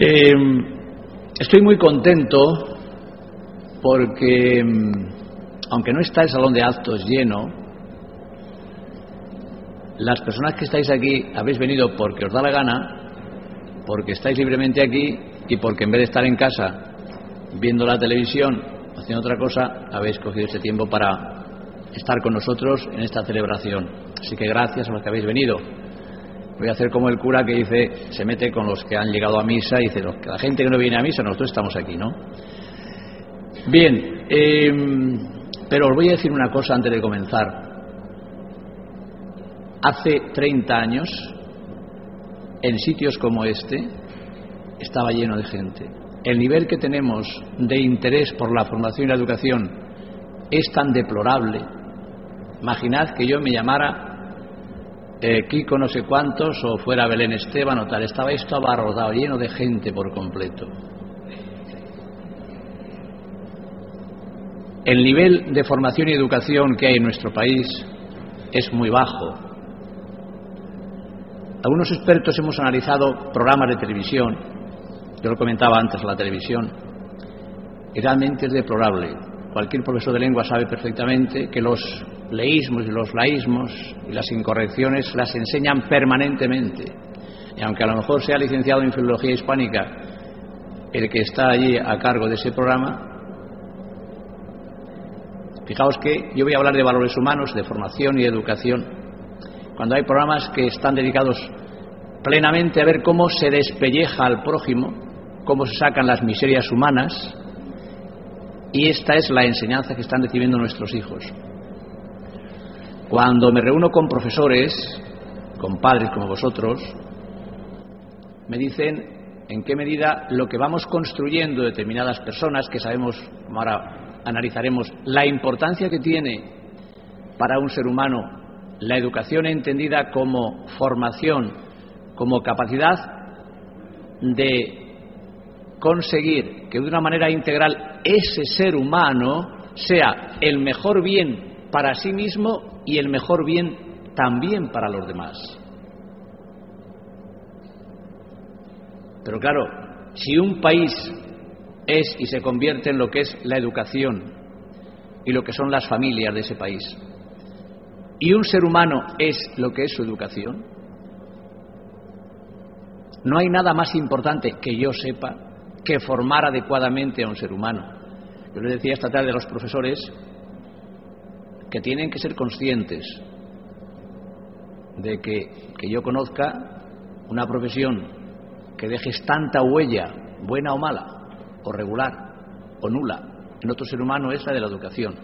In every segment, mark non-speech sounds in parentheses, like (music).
Eh, estoy muy contento porque, aunque no está el salón de actos lleno, las personas que estáis aquí habéis venido porque os da la gana, porque estáis libremente aquí y porque en vez de estar en casa viendo la televisión, haciendo otra cosa, habéis cogido este tiempo para estar con nosotros en esta celebración. Así que gracias a los que habéis venido. Voy a hacer como el cura que dice, se mete con los que han llegado a misa y dice, la gente que no viene a misa, nosotros estamos aquí, ¿no? Bien, eh, pero os voy a decir una cosa antes de comenzar. Hace 30 años, en sitios como este, estaba lleno de gente. El nivel que tenemos de interés por la formación y la educación es tan deplorable. Imaginad que yo me llamara eh, Kiko no sé cuántos o fuera Belén Esteban o tal. Estaba esto abarrotado, lleno de gente por completo. El nivel de formación y educación que hay en nuestro país es muy bajo. Algunos expertos hemos analizado programas de televisión, yo lo comentaba antes, la televisión, y realmente es deplorable. Cualquier profesor de lengua sabe perfectamente que los leísmos y los laísmos y las incorrecciones las enseñan permanentemente. Y aunque a lo mejor sea licenciado en Filología Hispánica el que está allí a cargo de ese programa, fijaos que yo voy a hablar de valores humanos, de formación y educación, cuando hay programas que están dedicados plenamente a ver cómo se despelleja al prójimo, cómo se sacan las miserias humanas, y esta es la enseñanza que están recibiendo nuestros hijos. Cuando me reúno con profesores, con padres como vosotros, me dicen en qué medida lo que vamos construyendo determinadas personas, que sabemos, como ahora analizaremos, la importancia que tiene para un ser humano la educación entendida como formación, como capacidad de conseguir que de una manera integral ese ser humano sea el mejor bien para sí mismo y el mejor bien también para los demás. Pero claro, si un país es y se convierte en lo que es la educación y lo que son las familias de ese país, y un ser humano es lo que es su educación, no hay nada más importante que yo sepa que formar adecuadamente a un ser humano. Yo les decía esta tarde a los profesores que tienen que ser conscientes de que, que yo conozca una profesión que dejes tanta huella, buena o mala, o regular, o nula, en otro ser humano es la de la educación.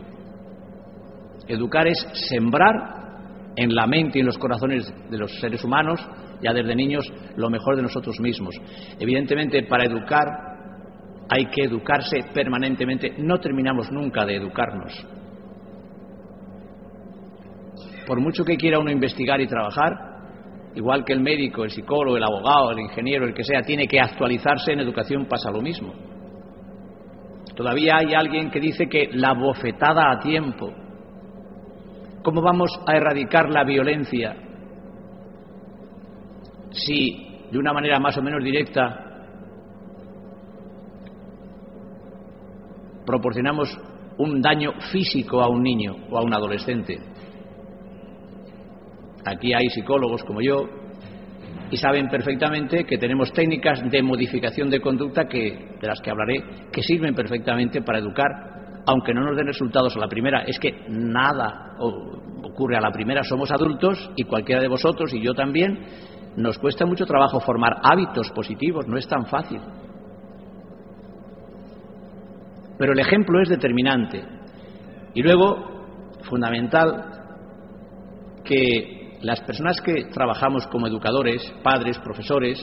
Educar es sembrar en la mente y en los corazones de los seres humanos, ya desde niños, lo mejor de nosotros mismos. Evidentemente, para educar hay que educarse permanentemente. No terminamos nunca de educarnos por mucho que quiera uno investigar y trabajar, igual que el médico, el psicólogo, el abogado, el ingeniero, el que sea, tiene que actualizarse en educación pasa lo mismo. Todavía hay alguien que dice que la bofetada a tiempo. ¿Cómo vamos a erradicar la violencia si de una manera más o menos directa proporcionamos un daño físico a un niño o a un adolescente? Aquí hay psicólogos como yo y saben perfectamente que tenemos técnicas de modificación de conducta que, de las que hablaré que sirven perfectamente para educar, aunque no nos den resultados a la primera. Es que nada ocurre a la primera, somos adultos y cualquiera de vosotros y yo también nos cuesta mucho trabajo formar hábitos positivos, no es tan fácil. Pero el ejemplo es determinante. Y luego, fundamental, que las personas que trabajamos como educadores, padres, profesores,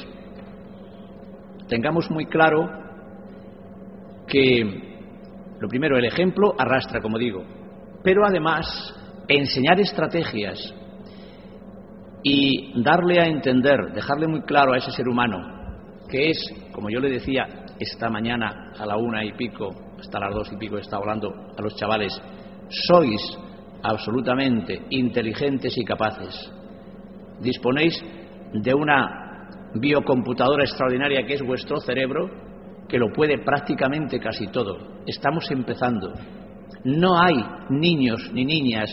tengamos muy claro que, lo primero, el ejemplo arrastra, como digo, pero además enseñar estrategias y darle a entender, dejarle muy claro a ese ser humano que es, como yo le decía esta mañana a la una y pico, hasta las dos y pico, está hablando a los chavales, sois absolutamente inteligentes y capaces. Disponéis de una biocomputadora extraordinaria que es vuestro cerebro, que lo puede prácticamente casi todo. Estamos empezando. No hay niños ni niñas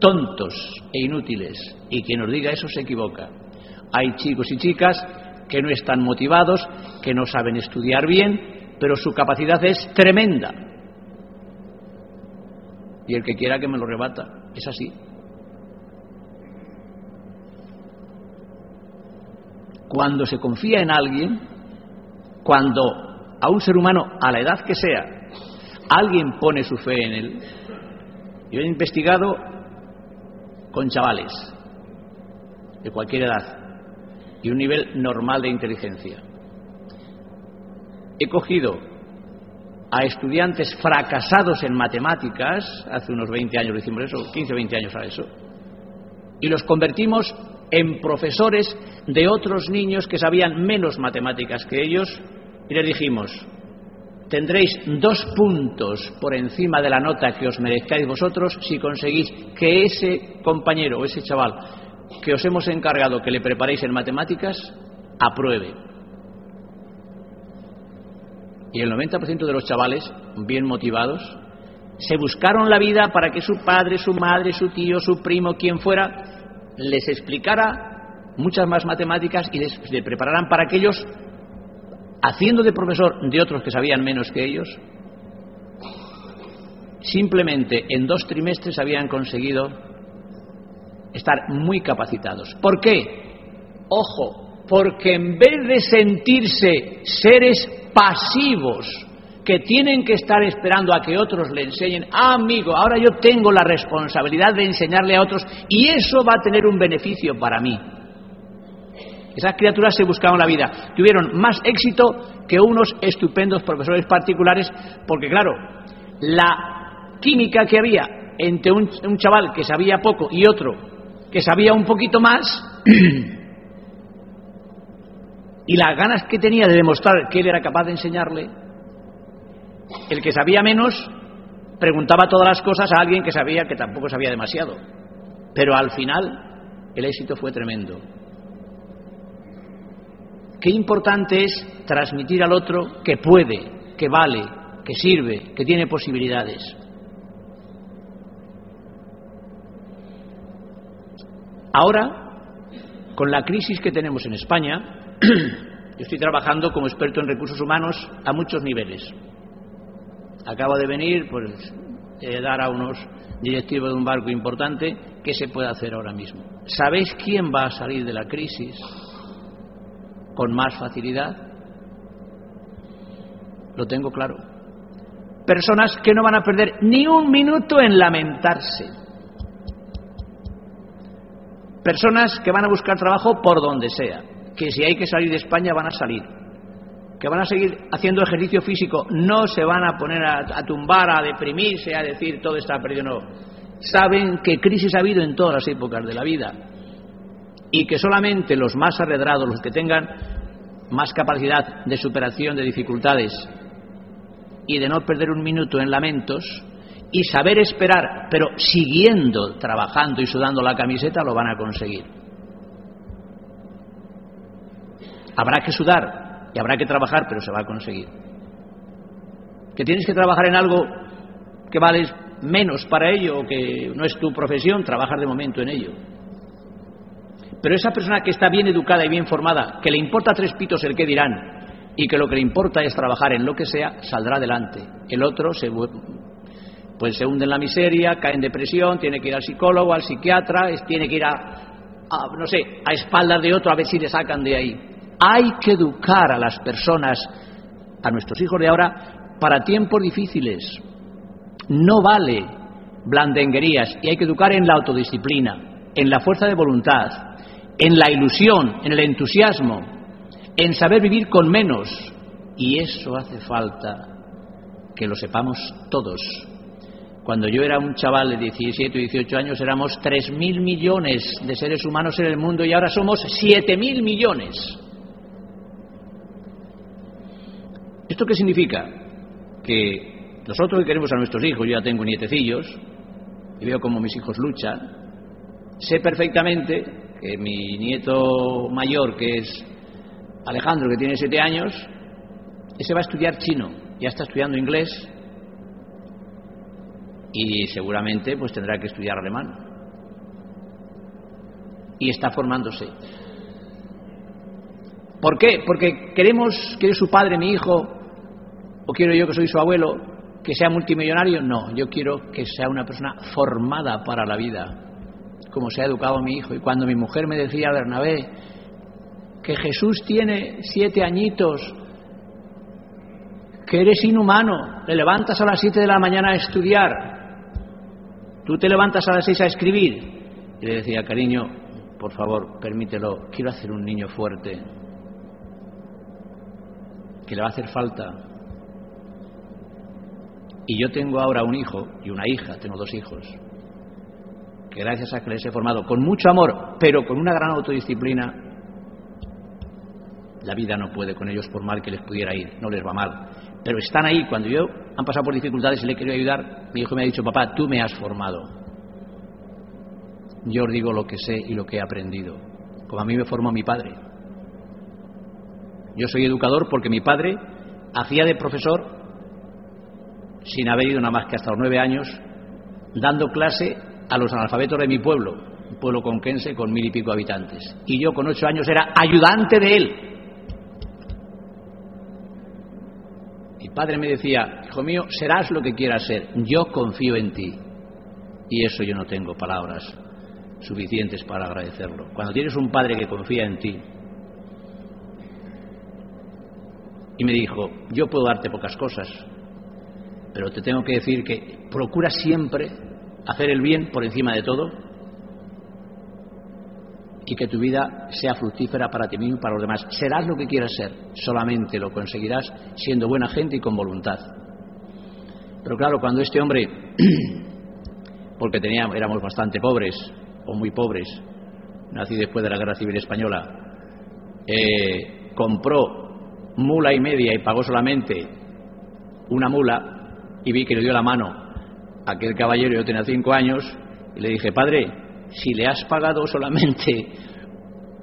tontos e inútiles, y quien nos diga eso se equivoca. Hay chicos y chicas que no están motivados, que no saben estudiar bien, pero su capacidad es tremenda. Y el que quiera que me lo rebata, es así. Cuando se confía en alguien, cuando a un ser humano, a la edad que sea, alguien pone su fe en él, yo he investigado con chavales de cualquier edad y un nivel normal de inteligencia. He cogido a estudiantes fracasados en matemáticas, hace unos 20 años lo hicimos eso, 15 o 20 años a eso, y los convertimos en profesores de otros niños que sabían menos matemáticas que ellos y les dijimos, tendréis dos puntos por encima de la nota que os merezcáis vosotros si conseguís que ese compañero o ese chaval que os hemos encargado que le preparéis en matemáticas apruebe. Y el 90% de los chavales, bien motivados, se buscaron la vida para que su padre, su madre, su tío, su primo, quien fuera, les explicara muchas más matemáticas y les, les prepararan para que ellos haciendo de profesor de otros que sabían menos que ellos, simplemente en dos trimestres habían conseguido estar muy capacitados. ¿Por qué? Ojo, porque en vez de sentirse seres pasivos que tienen que estar esperando a que otros le enseñen, ah, amigo, ahora yo tengo la responsabilidad de enseñarle a otros y eso va a tener un beneficio para mí. Esas criaturas se buscaron la vida. Tuvieron más éxito que unos estupendos profesores particulares, porque claro, la química que había entre un, chaval que sabía poco y otro que sabía un poquito más, (clears throat) y las ganas que tenía de demostrar que él era capaz de enseñarle, el que sabía menos preguntaba todas las cosas a alguien que sabía que tampoco sabía demasiado. Pero al final el éxito fue tremendo. Qué importante es transmitir al otro que puede, que vale, que sirve, que tiene posibilidades. Ahora, con la crisis que tenemos en España, yo (clears throat) estoy trabajando como experto en recursos humanos a muchos niveles. Acabo de venir, pues, eh, dar a unos directivos de un barco importante qué se puede hacer ahora mismo. ¿Sabéis quién va a salir de la crisis? con más facilidad? Lo tengo claro. Personas que no van a perder ni un minuto en lamentarse. Personas que van a buscar trabajo por donde sea. Que si hay que salir de España van a salir. Que van a seguir haciendo ejercicio físico. No se van a poner a, tumbar, a deprimirse, a decir todo está perdido. No. Saben que crisis ha habido en todas las épocas de la vida y que solamente los más arredrados, los que tengan más capacidad de superación de dificultades y de no perder un minuto en lamentos y saber esperar, pero siguiendo trabajando y sudando la camiseta, lo van a conseguir. Habrá que sudar y habrá que trabajar, pero se va a conseguir. Que tienes que trabajar en algo que vales menos para ello o que no es tu profesión, trabajar de momento en ello. Pero esa persona que está bien educada y bien formada, que le importa tres pitos el que dirán y que lo que le importa es trabajar en lo que sea, saldrá adelante. El otro se, pues se hunde en la miseria, cae en depresión, tiene que ir al psicólogo, al psiquiatra, tiene que ir a, no sé, a espaldas de otro a ver si le sacan de ahí. Hay que educar a las personas, a nuestros hijos de ahora, para tiempos difíciles. No vale blandenguerías y hay que educar en la autodisciplina, en la fuerza de voluntad, en la ilusión, en el entusiasmo, en saber vivir con menos. Y eso hace falta que lo sepamos todos. Cuando yo era un chaval de 17 o 18 años éramos 3.000 millones de seres humanos en el mundo y ahora somos 7.000 millones. ¿Esto qué significa? Que nosotros que queremos a nuestros hijos, yo ya tengo nietecillos y veo cómo mis hijos luchan, sé perfectamente que mi nieto mayor, que es Alejandro, que tiene siete años, ese va a estudiar chino, ya está estudiando inglés y seguramente pues tendrá que estudiar alemán. Y está formándose. ¿Por qué? Porque queremos que su padre, mi hijo, o quiero yo que soy su abuelo, que sea multimillonario. No, yo quiero que sea una persona formada para la vida, como se ha educado mi hijo. Y cuando mi mujer me decía, Bernabé, que Jesús tiene siete añitos, que eres inhumano, te levantas a las siete de la mañana a estudiar, tú te levantas a las seis a escribir. Y le decía, cariño, por favor, permítelo, quiero hacer un niño fuerte, que le va a hacer falta. Y yo tengo ahora un hijo y una hija, tengo dos hijos, que gracias a que les he formado con mucho amor, pero con una gran autodisciplina, la vida no puede con ellos por mal que les pudiera ir, no les va mal. Pero están ahí, cuando yo han pasado por dificultades y le he querido ayudar, mi hijo me ha dicho, papá, tú me has formado. Yo os digo lo que sé y lo que he aprendido, como a mí me formó mi padre. Yo soy educador porque mi padre hacía de profesor sin haber ido nada más que hasta los nueve años, dando clase a los analfabetos de mi pueblo, un pueblo conquense con mil y pico habitantes. Y yo con ocho años era ayudante de él. Mi padre me decía, hijo mío, serás lo que quieras ser, yo confío en ti. Y eso yo no tengo palabras suficientes para agradecerlo. Cuando tienes un padre que confía en ti, y me dijo, yo puedo darte pocas cosas, pero te tengo que decir que procura siempre hacer el bien por encima de todo y que tu vida sea fructífera para ti mismo y para los demás. Serás lo que quieras ser, solamente lo conseguirás siendo buena gente y con voluntad. Pero claro, cuando este hombre, (clears throat) porque teníamos, éramos bastante pobres, o muy pobres, nací después de la Guerra Civil Española, eh, compró mula y media y pagó solamente una mula y vi que le dio la mano a aquel caballero, yo tenía cinco años, y le dije, padre, si le has pagado solamente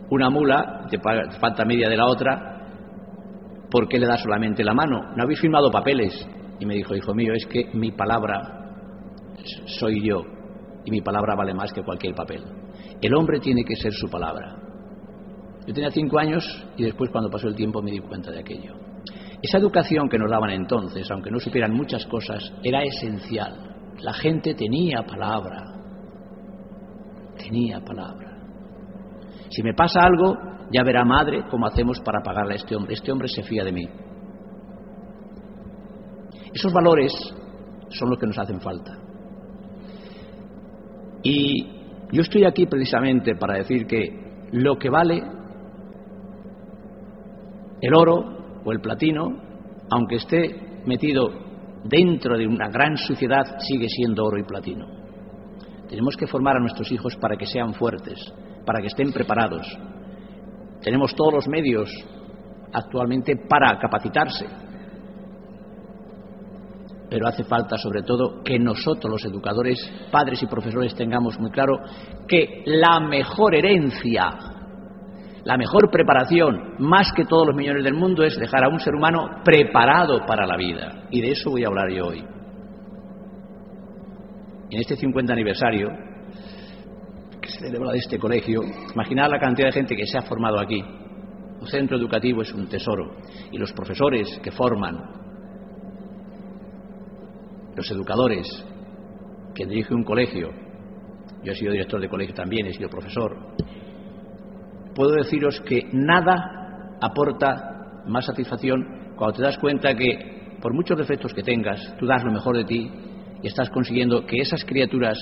una mula, te falta media de la otra, ¿por qué le das solamente la mano? ¿No habéis firmado papeles? Y me dijo, hijo mío, es que mi palabra soy yo y mi palabra vale más que cualquier papel. El hombre tiene que ser su palabra. Yo tenía cinco años y después cuando pasó el tiempo me di cuenta de aquello. Esa educación que nos daban entonces, aunque no supieran muchas cosas, era esencial. La gente tenía palabra. Tenía palabra. Si me pasa algo, ya verá madre cómo hacemos para pagarle a este hombre. Este hombre se fía de mí. Esos valores son los que nos hacen falta. Y yo estoy aquí precisamente para decir que lo que vale el oro o el platino, aunque esté metido dentro de una gran suciedad, sigue siendo oro y platino. Tenemos que formar a nuestros hijos para que sean fuertes, para que estén preparados. Tenemos todos los medios actualmente para capacitarse, pero hace falta sobre todo que nosotros los educadores, padres y profesores tengamos muy claro que la mejor herencia la mejor preparación, más que todos los millones del mundo, es dejar a un ser humano preparado para la vida. Y de eso voy a hablar yo hoy. En este 50 aniversario que se celebra de este colegio, imaginar la cantidad de gente que se ha formado aquí. Un centro educativo es un tesoro. Y los profesores que forman, los educadores que dirigen un colegio, yo he sido director de colegio también, he sido profesor, puedo deciros que nada aporta más satisfacción cuando te das cuenta que, por muchos defectos que tengas, tú das lo mejor de ti y estás consiguiendo que esas criaturas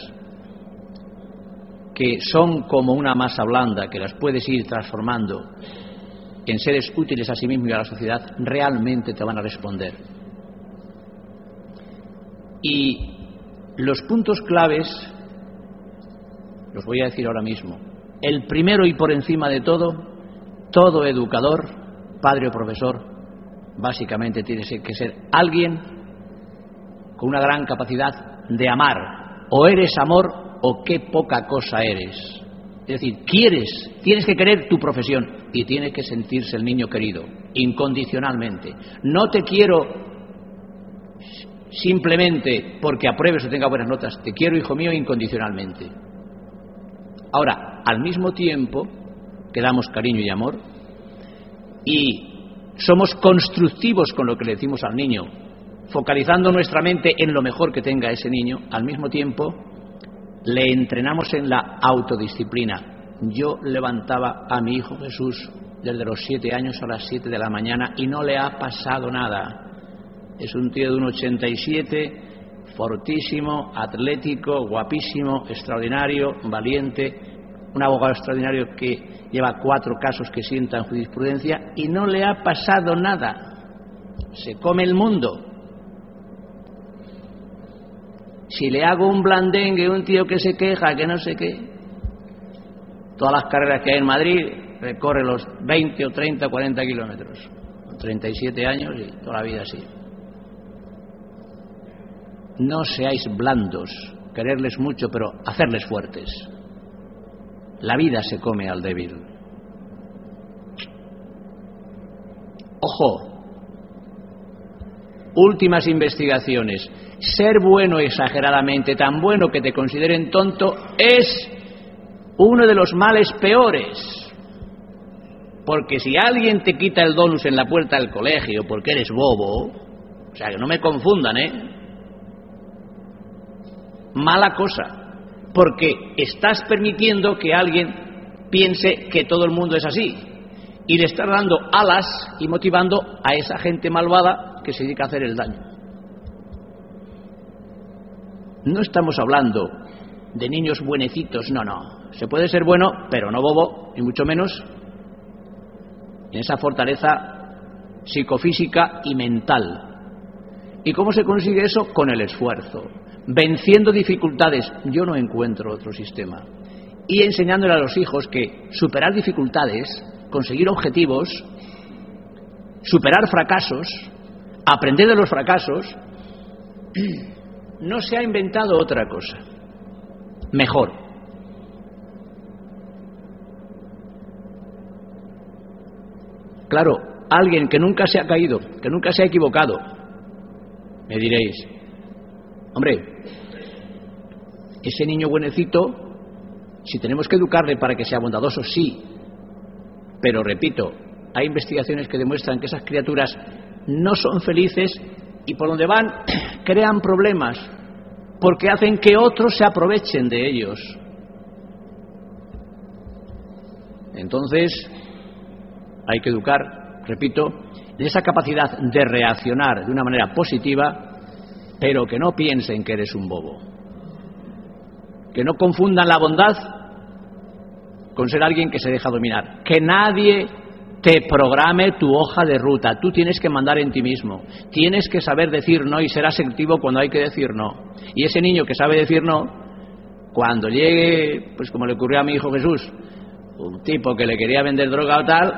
que son como una masa blanda, que las puedes ir transformando en seres útiles a sí mismo y a la sociedad, realmente te van a responder. Y los puntos claves los voy a decir ahora mismo el primero y por encima de todo, todo educador, padre o profesor, básicamente tiene que ser alguien con una gran capacidad de amar. O eres amor o qué poca cosa eres. Es decir, quieres, tienes que querer tu profesión y tiene que sentirse el niño querido, incondicionalmente. No te quiero simplemente porque apruebes o tenga buenas notas, te quiero, hijo mío, incondicionalmente. Ahora, al mismo tiempo que damos cariño y amor y somos constructivos con lo que le decimos al niño, focalizando nuestra mente en lo mejor que tenga ese niño, al mismo tiempo le entrenamos en la autodisciplina. Yo levantaba a mi hijo Jesús desde los siete años a las siete de la mañana y no le ha pasado nada. Es un tío de un 87, fortísimo, atlético, guapísimo, extraordinario, valiente, un abogado extraordinario que lleva cuatro casos que sienta en jurisprudencia y no le ha pasado nada. Se come el mundo. Si le hago un blandengue, un tío que se queja, que no sé qué, todas las carreras que hay en Madrid recorre los 20 o 30 o 40 kilómetros, 37 años y toda la vida así. No seáis blandos, quererles mucho, pero hacerles fuertes. La vida se come al débil. Ojo, últimas investigaciones. Ser bueno exageradamente, tan bueno que te consideren tonto, es uno de los males peores. Porque si alguien te quita el donus en la puerta del colegio porque eres bobo, o sea, que no me confundan, ¿eh? Mala cosa porque estás permitiendo que alguien piense que todo el mundo es así y le estás dando alas y motivando a esa gente malvada que se dedica a hacer el daño. No estamos hablando de niños buenecitos, no, no. Se puede ser bueno, pero no bobo, y mucho menos en esa fortaleza psicofísica y mental. ¿Y cómo se consigue eso? Con el esfuerzo venciendo dificultades. Yo no encuentro otro sistema. Y enseñándole a los hijos que superar dificultades, conseguir objetivos, superar fracasos, aprender de los fracasos, (clears throat) no se ha inventado otra cosa. Mejor. Claro, alguien que nunca se ha caído, que nunca se ha equivocado, me diréis, hombre, ese niño buenecito, si tenemos que educarle para que sea bondadoso, sí. Pero repito, hay investigaciones que demuestran que esas criaturas no son felices y por donde van (clears throat) crean problemas porque hacen que otros se aprovechen de ellos. Entonces, hay que educar, repito, en esa capacidad de reaccionar de una manera positiva, pero que no piensen que eres un bobo que no confundan la bondad con ser alguien que se deja dominar. Que nadie te programe tu hoja de ruta. Tú tienes que mandar en ti mismo. Tienes que saber decir no y ser asertivo cuando hay que decir no. Y ese niño que sabe decir no, cuando llegue, pues como le ocurrió a mi hijo Jesús, un tipo que le quería vender droga o tal,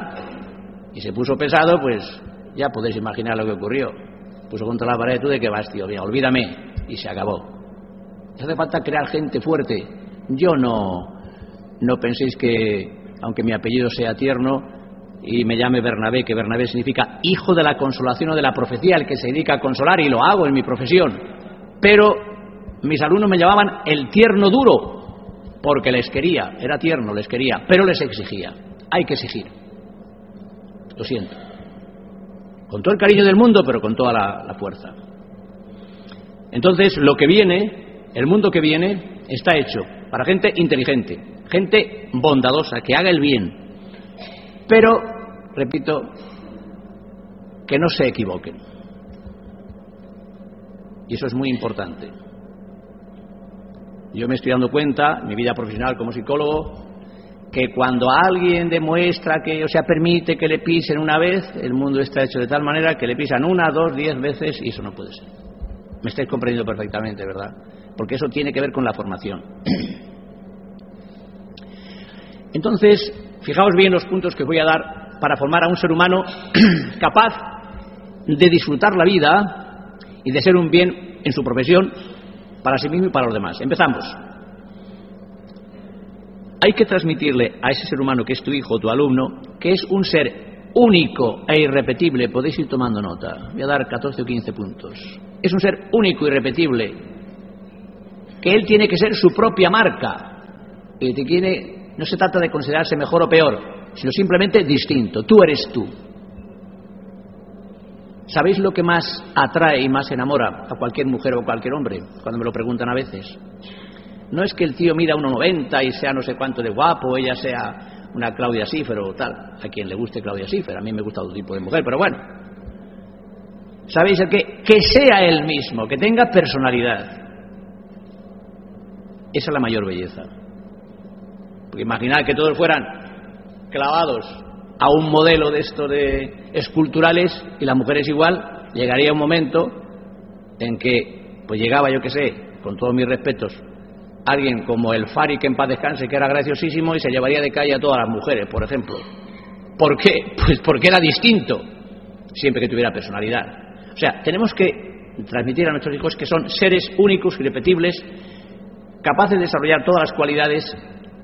y se puso pesado, pues ya podéis imaginar lo que ocurrió. Puso contra la pared, tú de qué vas, tío, olvídame. Y se acabó hace falta crear gente fuerte. Yo no, no penséis que, aunque mi apellido sea tierno y me llame Bernabé, que Bernabé significa hijo de la consolación o de la profecía, el que se dedica a consolar, y lo hago en mi profesión. Pero mis alumnos me llamaban el tierno duro, porque les quería, era tierno, les quería, pero les exigía. Hay que exigir. Lo siento. Con todo el cariño del mundo, pero con toda la, fuerza. Entonces, lo que viene el mundo que viene está hecho para gente inteligente, gente bondadosa, que haga el bien. Pero, repito, que no se equivoquen. Y eso es muy importante. Yo me estoy dando cuenta, en mi vida profesional como psicólogo, que cuando alguien demuestra que, o sea, permite que le pisen una vez, el mundo está hecho de tal manera que le pisan una, dos, diez veces y eso no puede ser. Me estáis comprendiendo perfectamente, ¿verdad? porque eso tiene que ver con la formación. (clears throat) Entonces, fijaos bien los puntos que voy a dar para formar a un ser humano (clears throat) capaz de disfrutar la vida y de ser un bien en su profesión para sí mismo y para los demás. Empezamos. Hay que transmitirle a ese ser humano que es tu hijo, tu alumno, que es un ser único e irrepetible. Podéis ir tomando nota. Voy a dar 14 o 15 puntos. Es un ser único y irrepetible. Que él tiene que ser su propia marca. No se trata de considerarse mejor o peor, sino simplemente distinto. Tú eres tú. ¿Sabéis lo que más atrae y más enamora a cualquier mujer o cualquier hombre? Cuando me lo preguntan a veces. No es que el tío mida 1,90 y sea no sé cuánto de guapo, ella sea una Claudia Schiffer o tal. A quien le guste Claudia Schiffer, a mí me gusta otro tipo de mujer, pero bueno. ¿Sabéis el que? Que sea él mismo, que tenga personalidad. Esa es la mayor belleza. Porque imaginad que todos fueran clavados a un modelo de esto de esculturales y la mujer es igual, llegaría un momento en que, pues llegaba, yo que sé, con todos mis respetos, alguien como el Fari que en paz descanse, que era graciosísimo y se llevaría de calle a todas las mujeres, por ejemplo. ¿Por qué? (laughs) Pues porque era distinto, siempre que tuviera personalidad. O sea, tenemos que transmitir a nuestros hijos que son seres únicos, irrepetibles, capaces de desarrollar todas las cualidades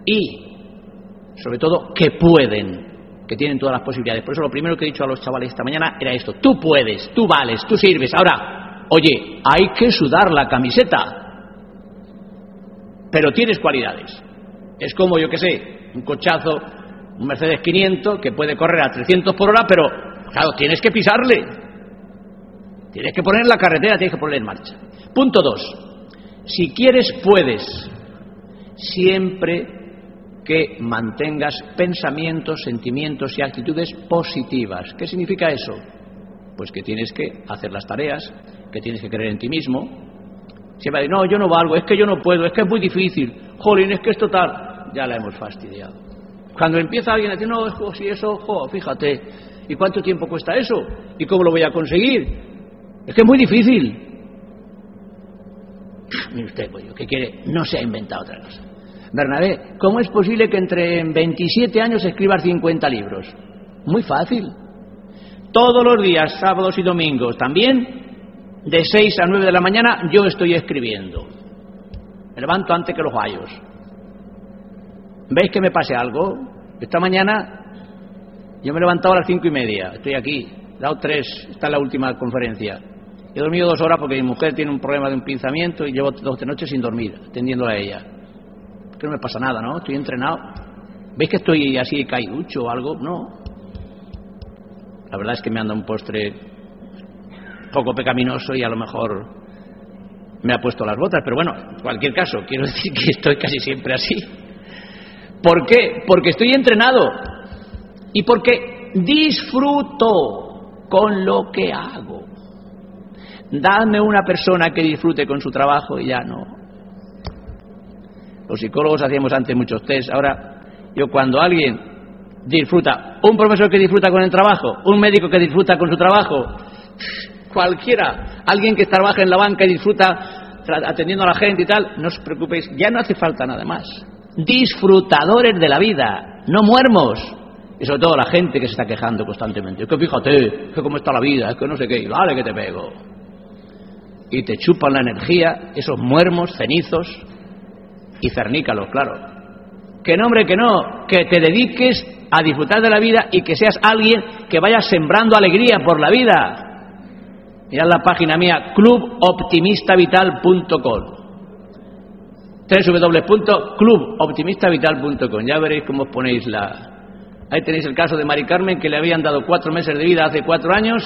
y, sobre todo, que pueden que tienen todas las posibilidades. Por eso lo primero que he dicho a los chavales esta mañana era esto, tú puedes, tú vales, tú sirves. Ahora, oye, hay que sudar la camiseta, pero tienes cualidades. Es como, yo que sé, un cochazo, un Mercedes 500 que puede correr a 300 por hora, pero, claro, tienes que pisarle. Tienes que poner la carretera, tienes que poner en marcha. Punto dos. Si quieres, puedes. Siempre que mantengas pensamientos, sentimientos y actitudes positivas. ¿Qué significa eso? Pues que tienes que hacer las tareas, que tienes que creer en ti mismo. Siempre decir, no, yo no valgo, es que yo no puedo, es que es muy difícil, jolín, es que es total. Ya la hemos fastidiado. Cuando empieza alguien a decir, no, es si eso, jo, fíjate, ¿y cuánto tiempo cuesta eso? ¿Y cómo lo voy a conseguir? Es que es muy difícil. Mire usted, pues, ¿qué quiere? No se ha inventado otra cosa. Bernabé, ¿cómo es posible que entre 27 años escribas 50 libros? Muy fácil. Todos los días, sábados y domingos, también, de 6 a 9 de la mañana, yo estoy escribiendo. Me levanto antes que los gallos. ¿Veis que me pase algo? Esta mañana yo me he levantado a las cinco y media, estoy aquí, he dado tres, esta es la última conferencia. He dormido dos horas porque mi mujer tiene un problema de un pinzamiento y llevo dos noches sin dormir, atendiendo a ella que no me pasa nada, ¿no? Estoy entrenado. ¿Veis que estoy así caiducho o algo? No. La verdad es que me anda un postre poco pecaminoso y a lo mejor me ha puesto las botas, pero bueno, en cualquier caso, quiero (laughs) decir que estoy casi siempre así. ¿Por qué? Porque estoy entrenado y porque disfruto con lo que hago. Dadme una persona que disfrute con su trabajo y ya no. Los psicólogos hacíamos antes muchos test. Ahora, yo cuando alguien disfruta, un profesor que disfruta con el trabajo, un médico que disfruta con su trabajo, cualquiera, alguien que trabaja en la banca y disfruta atendiendo a la gente y tal, no os preocupéis, ya no hace falta nada más. Disfrutadores de la vida, no muermos. Y sobre todo la gente que se está quejando constantemente. Es que fíjate, que cómo está la vida, es que no sé qué, vale que te pego. Y te chupan la energía, esos muermos, cenizos, y cernícalos, claro. Que no, hombre, que no, que te dediques a disfrutar de la vida y que seas alguien que vaya sembrando alegría por la vida. Mirad la página mía, cluboptimistavital.com www.cluboptimistavital.com Ya veréis cómo os ponéis la... Ahí tenéis el caso de Mari Carmen, que le habían dado cuatro meses de vida hace cuatro años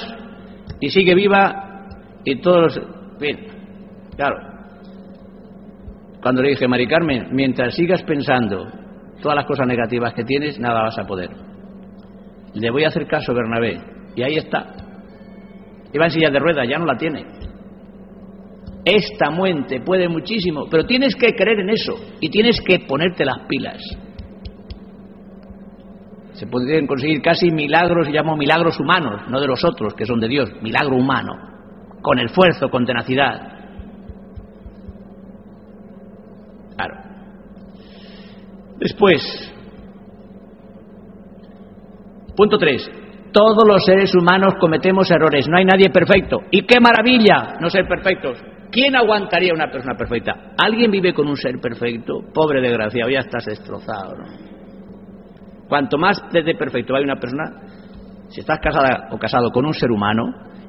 y sigue viva y todos... Bien, claro, cuando le dije, Mari Carmen, mientras sigas pensando todas las cosas negativas que tienes, nada vas a poder. Le voy a hacer caso, Bernabé. Y ahí está. Iba en silla de ruedas, ya no la tiene. Esta muente puede muchísimo, pero tienes que creer en eso y tienes que ponerte las pilas. Se pueden conseguir casi milagros, llamo milagros humanos, no de los otros, que son de Dios, milagro humano, con esfuerzo, con tenacidad. Después, punto 3. Todos los seres humanos cometemos errores, no hay nadie perfecto. Y qué maravilla no ser perfectos. ¿Quién aguantaría una persona perfecta? ¿Alguien vive con un ser perfecto? Pobre desgraciado, ya estás destrozado. ¿no? Cuanto más desde perfecto hay una persona, si estás casada o casado con un ser humano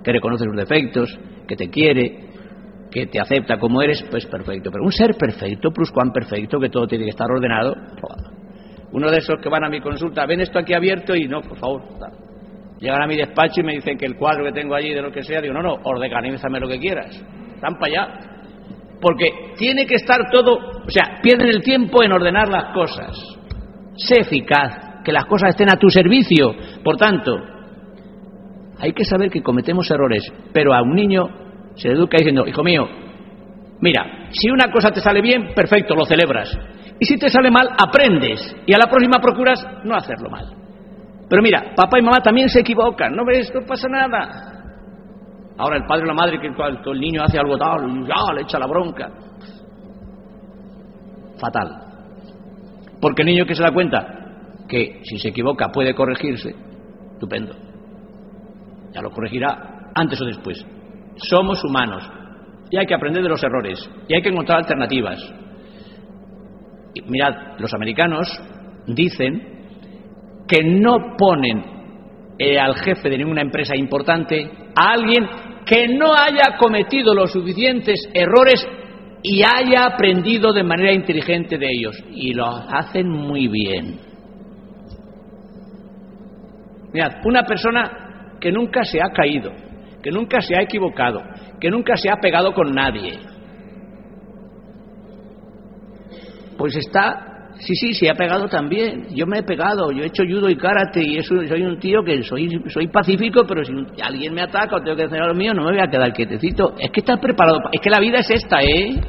que reconoce sus defectos, que te quiere, que te acepta como eres, pues perfecto. Pero un ser perfecto, plus cuán perfecto, que todo tiene que estar ordenado. Uno de esos que van a mi consulta, ven esto aquí abierto y no, por favor. Llegan a mi despacho y me dicen que el cuadro que tengo allí, de lo que sea, digo, no, no, ordeganízame lo que quieras. Están para allá. Porque tiene que estar todo, o sea, pierden el tiempo en ordenar las cosas. Sé eficaz, que las cosas estén a tu servicio. Por tanto, hay que saber que cometemos errores, pero a un niño se le educa diciendo, hijo mío, mira, si una cosa te sale bien, perfecto, lo celebras. Y si te sale mal, aprendes. Y a la próxima procuras no hacerlo mal. Pero mira, papá y mamá también se equivocan, no ves, no pasa nada. Ahora el padre o la madre que el niño hace algo tal ya le echa la bronca. Fatal. Porque el niño que se da cuenta que si se equivoca puede corregirse, estupendo. Ya lo corregirá antes o después. Somos humanos y hay que aprender de los errores y hay que encontrar alternativas. Y mirad, los americanos dicen que no ponen eh, al jefe de ninguna empresa importante a alguien que no haya cometido los suficientes errores y haya aprendido de manera inteligente de ellos. Y lo hacen muy bien. Mirad, una persona que nunca se ha caído, que nunca se ha equivocado, que nunca se ha pegado con nadie, pues está Sí, sí, se ha pegado también. Yo me he pegado, yo he hecho judo y karate y eso, soy un tío que soy, soy pacífico, pero si alguien me ataca o tengo que hacer algo mío, no me voy a quedar quietecito. Es que estás preparado. Es que la vida es esta, ¿eh?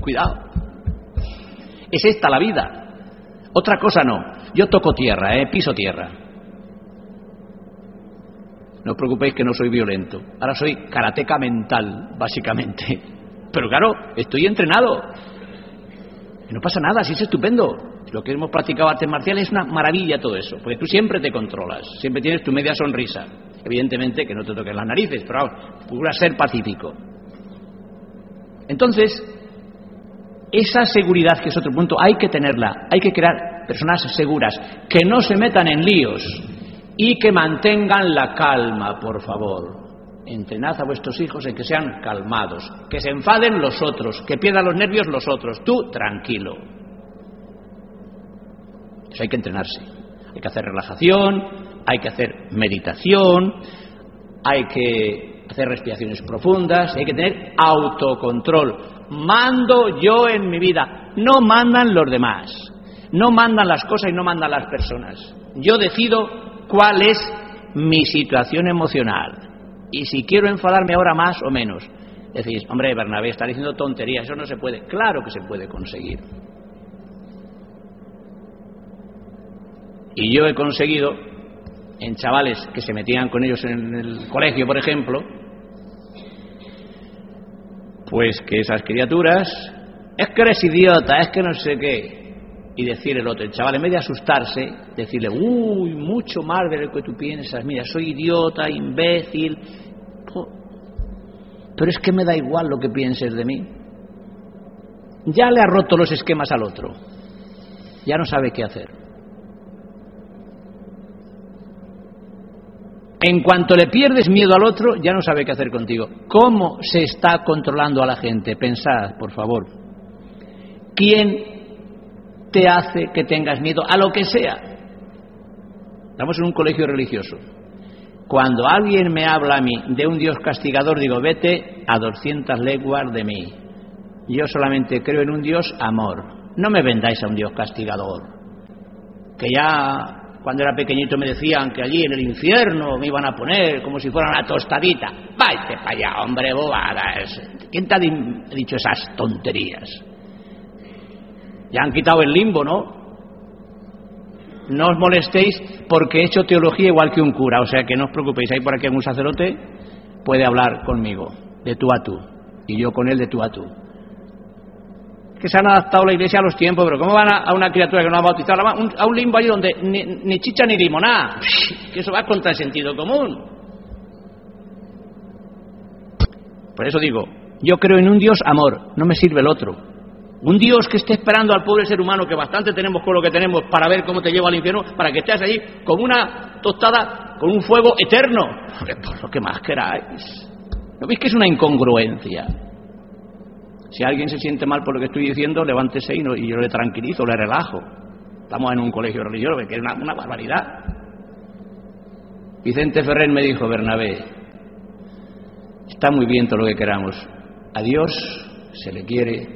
Cuidado. Es esta la vida. Otra cosa no. Yo toco tierra, ¿eh? Piso tierra. No os preocupéis que no soy violento. Ahora soy karateca mental, básicamente. (laughs) Pero claro, estoy entrenado. No pasa nada, sí es estupendo lo que hemos practicado artes marciales es una maravilla todo eso, porque tú siempre te controlas, siempre tienes tu media sonrisa. Evidentemente que no te toques las narices, pero procura ser pacífico. Entonces, esa seguridad, que es otro punto, hay que tenerla, hay que crear personas seguras, que no se metan en líos y que mantengan la calma, por favor. Entrenad a vuestros hijos en que sean calmados, que se enfaden los otros, que pierdan los nervios los otros, tú tranquilo hay que entrenarse. Hay que hacer relajación, hay que hacer meditación, hay que hacer respiraciones profundas, hay que tener autocontrol. Mando yo en mi vida, no mandan los demás, no mandan las cosas y no mandan las personas. Yo decido cuál es mi situación emocional y si quiero enfadarme ahora más o menos. Decís, hombre, Bernabé está diciendo tonterías, eso no se puede. Claro que se puede conseguir. Y yo he conseguido, en chavales que se metían con ellos en el colegio, por ejemplo, pues que esas criaturas, es que eres idiota, es que no sé qué, y decir el otro, el chaval, en vez de asustarse, decirle, uy, mucho más de lo que tú piensas, mira, soy idiota, imbécil, pero es que me da igual lo que pienses de mí. Ya le ha roto los esquemas al otro, ya no sabe qué hacer. En cuanto le pierdes miedo al otro, ya no sabe qué hacer contigo. ¿Cómo se está controlando a la gente? Pensad, por favor. ¿Quién te hace que tengas miedo a lo que sea? Estamos en un colegio religioso. Cuando alguien me habla a mí de un Dios castigador, digo, vete a 200 leguas de mí. Yo solamente creo en un Dios amor. No me vendáis a un Dios castigador. Que ya cuando era pequeñito me decían que allí en el infierno me iban a poner como si fuera una tostadita. Váyate para allá, hombre, bobadas. ¿Quién te ha dicho esas tonterías? Ya han quitado el limbo, ¿no? No os molestéis porque he hecho teología igual que un cura, o sea que no os preocupéis. Hay por aquí algún sacerdote puede hablar conmigo de tú a tú y yo con él de tú a tú que se han adaptado la iglesia a los tiempos, pero ¿cómo van a, una criatura que no ha bautizado a un, limbo ahí donde ni, chicha ni limonada? Que eso va contra el sentido común. Por eso digo, Yo creo en un Dios amor, no me sirve el otro. Un Dios que esté esperando al pobre ser humano, que bastante tenemos con lo que tenemos para ver cómo te lleva al infierno, para que estés allí como una tostada con un fuego eterno. Por lo que más queráis. ¿No veis que es una incongruencia? Si alguien se siente mal por lo que estoy diciendo, levántese y, y yo le tranquilizo, le relajo. Estamos en un colegio religioso, que es una, barbaridad. Vicente Ferrer me dijo, Bernabé, está muy bien todo lo que queramos. A Dios se le quiere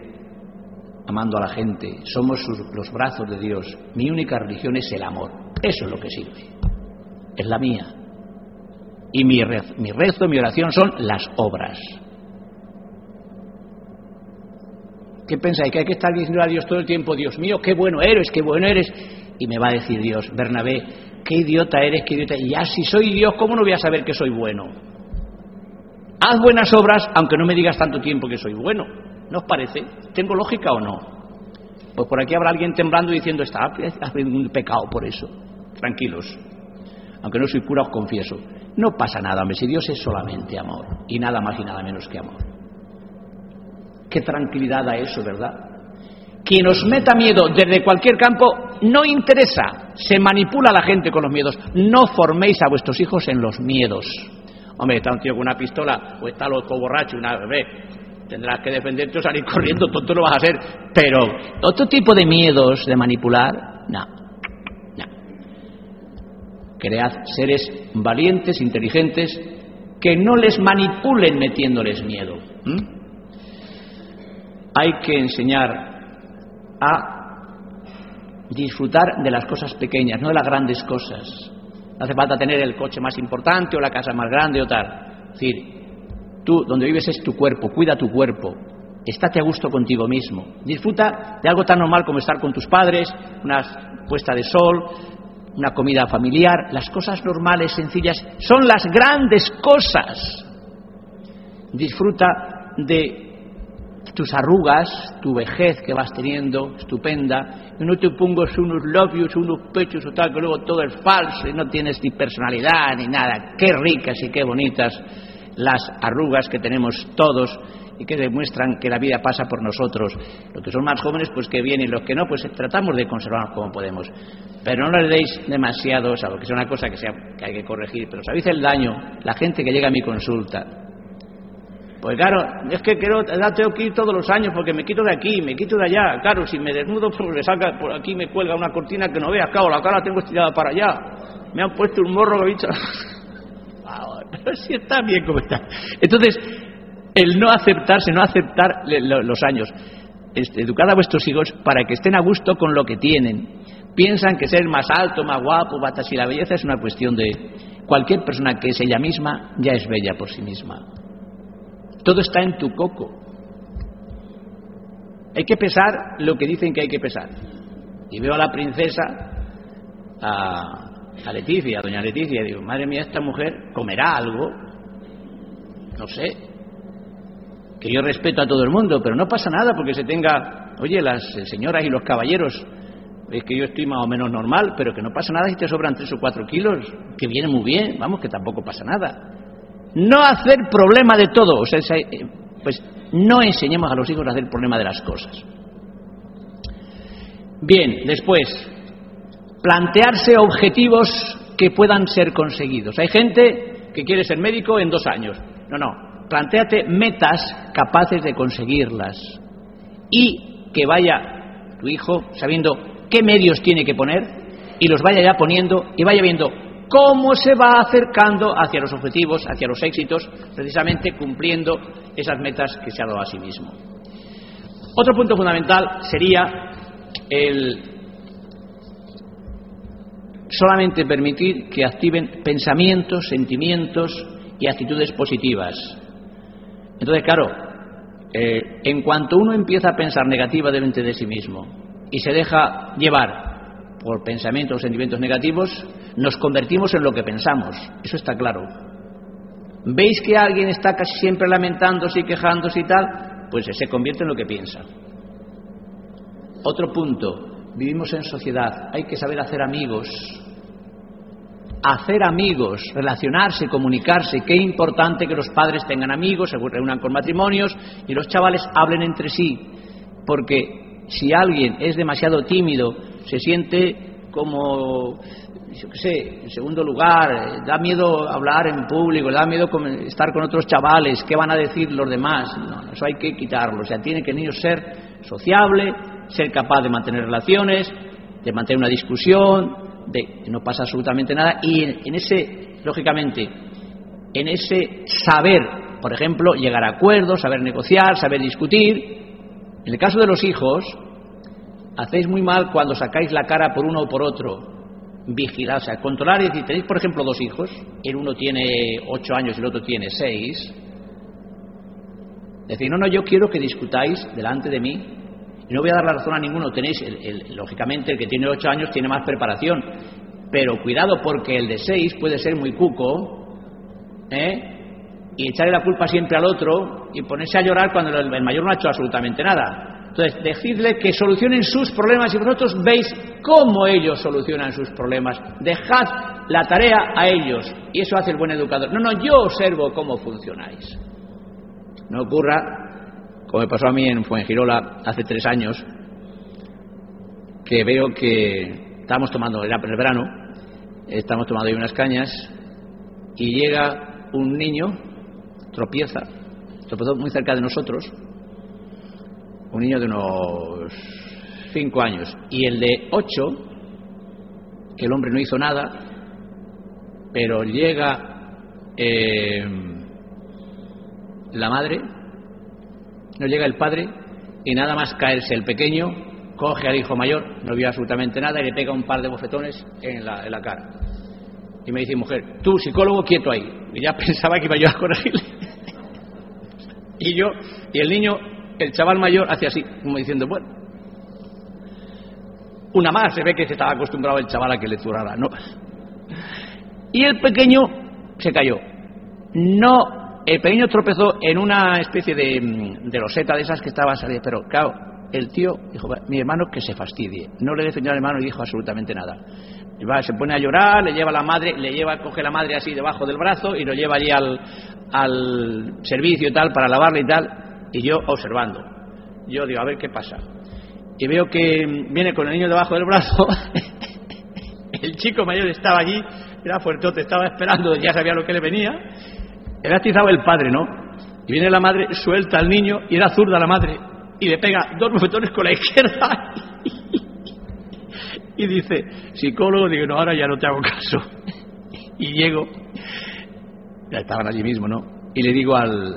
amando a la gente. Somos los brazos de Dios. Mi única religión es el amor. Eso es lo que sirve. Es la mía. Y mi, mi rezo, mi oración son las obras. ¿Qué pensáis? ¿Que hay que estar diciendo a Dios todo el tiempo, Dios mío, qué bueno eres, qué bueno eres? Y me va a decir Dios, Bernabé, qué idiota eres, qué idiota. Y ya si soy Dios, ¿cómo no voy a saber que soy bueno? Haz buenas obras, aunque no me digas tanto tiempo que soy bueno. ¿No os parece? ¿Tengo lógica o no? Pues por aquí habrá alguien temblando diciendo, está haciendo un pecado por eso. Tranquilos. Aunque no soy cura, os confieso. No pasa nada, hombre, si Dios es solamente amor. Y nada más y nada menos que amor. Qué tranquilidad da eso, ¿verdad? Quien os meta miedo desde cualquier campo no interesa. Se manipula a la gente con los miedos. No forméis a vuestros hijos en los miedos. Hombre, está un tío con una pistola o está loco borracho, una bebé. Tendrás que defenderte o salir corriendo, tonto lo vas a hacer. Pero otro tipo de miedos de manipular, no. No. Cread seres valientes, inteligentes, que no les manipulen metiéndoles miedo. Hay que enseñar a disfrutar de las cosas pequeñas, no de las grandes cosas. No hace falta tener el coche más importante o la casa más grande o tal. Es decir, tú donde vives es tu cuerpo, cuida tu cuerpo, estate a gusto contigo mismo. Disfruta de algo tan normal como estar con tus padres, una puesta de sol, una comida familiar. Las cosas normales, sencillas, son las grandes cosas. Disfruta de tus arrugas, tu vejez que vas teniendo, estupenda, y no te pongas unos labios, unos pechos o tal, que luego todo es falso y no tienes ni personalidad ni nada. Qué ricas y qué bonitas las arrugas que tenemos todos y que demuestran que la vida pasa por nosotros. Los que son más jóvenes, pues que vienen, los que no, pues tratamos de conservarnos como podemos. Pero no les deis demasiado, salvo que es una cosa que, sea, que hay que corregir. Pero sabéis el daño, la gente que llega a mi consulta, pues claro, es que quiero, tengo que ir todos los años porque me quito de aquí, me quito de allá. Claro, si me desnudo, pues me saca por aquí, me cuelga una cortina que no veas. Claro, la cara tengo estirada para allá. Me han puesto un morro bicho. (laughs) Pero si está bien como está. Entonces, el no aceptarse, no aceptar los años. Educad a vuestros hijos para que estén a gusto con lo que tienen. Piensan que ser más alto, más guapo, batas y la belleza es una cuestión de cualquier persona que es ella misma ya es bella por sí misma. Todo está en tu coco. Hay que pesar lo que dicen que hay que pesar. Y veo a la princesa, a, Leticia, a doña Leticia, y digo, madre mía, esta mujer comerá algo. No sé. Que yo respeto a todo el mundo, pero no pasa nada porque se tenga, oye, las señoras y los caballeros, es que yo estoy más o menos normal, pero que no pasa nada si te sobran tres o cuatro kilos, que viene muy bien, vamos, que tampoco pasa nada. No hacer problema de todo. O sea, pues no enseñemos a los hijos a hacer problema de las cosas. Bien, después, plantearse objetivos que puedan ser conseguidos. Hay gente que quiere ser médico en dos años. No, no. Plantéate metas capaces de conseguirlas. Y que vaya tu hijo sabiendo qué medios tiene que poner y los vaya ya poniendo y vaya viendo cómo se va acercando hacia los objetivos, hacia los éxitos, precisamente cumpliendo esas metas que se ha dado a sí mismo. Otro punto fundamental sería el solamente permitir que activen pensamientos, sentimientos y actitudes positivas. Entonces, claro, eh, en cuanto uno empieza a pensar negativamente de sí mismo y se deja llevar por pensamientos o sentimientos negativos, nos convertimos en lo que pensamos. Eso está claro. ¿Veis que alguien está casi siempre lamentándose y quejándose y tal? Pues se convierte en lo que piensa. Otro punto, vivimos en sociedad, hay que saber hacer amigos. hacer amigos, relacionarse, comunicarse. Qué importante que los padres tengan amigos, se reúnan con matrimonios y los chavales hablen entre sí. Porque si alguien es demasiado tímido, se siente como, yo qué sé, en segundo lugar, da miedo hablar en público, da miedo estar con otros chavales, ¿qué van a decir los demás? Eso hay que quitarlo. O sea, tiene que el niño ser sociable, ser capaz de mantener relaciones, de mantener una discusión, de que no pasa absolutamente nada y en, ese, lógicamente, en ese saber, por ejemplo, llegar a acuerdos, saber negociar, saber discutir. En el caso de los hijos, hacéis muy mal cuando sacáis la cara por uno o por otro. Vigilar, o sea, controlar y decir, tenéis por ejemplo dos hijos, el uno tiene ocho años y el otro tiene seis. Decir, no, no, yo quiero que discutáis delante de mí y no voy a dar la razón a ninguno. Tenéis, lógicamente, el que tiene ocho años tiene más preparación. Pero cuidado, porque el de seis puede ser muy cuco, ¿eh? Y echarle la culpa siempre al otro y ponerse a llorar cuando el, mayor no ha hecho absolutamente nada. Entonces, decidle que solucionen sus problemas y vosotros veis cómo ellos solucionan sus problemas. Dejad la tarea a ellos. Y eso hace el buen educador. No, no, yo observo cómo funcionáis. No ocurra como me pasó a mí en Fuengirola hace tres años, que veo que estábamos tomando, era el verano, estamos tomando ahí unas cañas y llega un niño, tropieza, tropezó muy cerca de nosotros, un niño de unos cinco años, y el de ocho, que el hombre no hizo nada, pero llega eh, la madre no llega el padre y nada más caerse el pequeño, coge al hijo mayor, no vio absolutamente nada y le pega un par de bofetones en la, en la cara. Y me dice, mujer, tú, psicólogo, quieto ahí. Y ya (laughs) pensaba que iba yo a corregirle. (laughs) y yo, y el niño, el chaval mayor, hace así, como diciendo, bueno, una más, se ve que se estaba acostumbrado el chaval a que le zurrara, ¿no? Y el pequeño se cayó. No el pequeño tropezó en una especie de, mm, de de esas que estaba saliendo, pero claro, el tío dijo, mi hermano que se fastidie. No le defendió al hermano y dijo absolutamente nada. va, se pone a llorar, le lleva a la madre, le lleva, coge la madre así debajo del brazo y lo lleva allí al, al servicio y tal para lavarle y tal, y yo observando. Yo digo, a ver qué pasa. Y veo que viene con el niño debajo del brazo, (laughs) el chico mayor estaba allí, era fuertote, estaba esperando, ya sabía lo que le venía, era atizado el padre, ¿no? Y viene la madre, suelta al niño y era zurda la madre y le pega dos bofetones con la izquierda (laughs) y dice, psicólogo, digo, no, ahora ya no te hago caso. (laughs) Y llego, ya estaban allí mismo, ¿no? Y le digo al,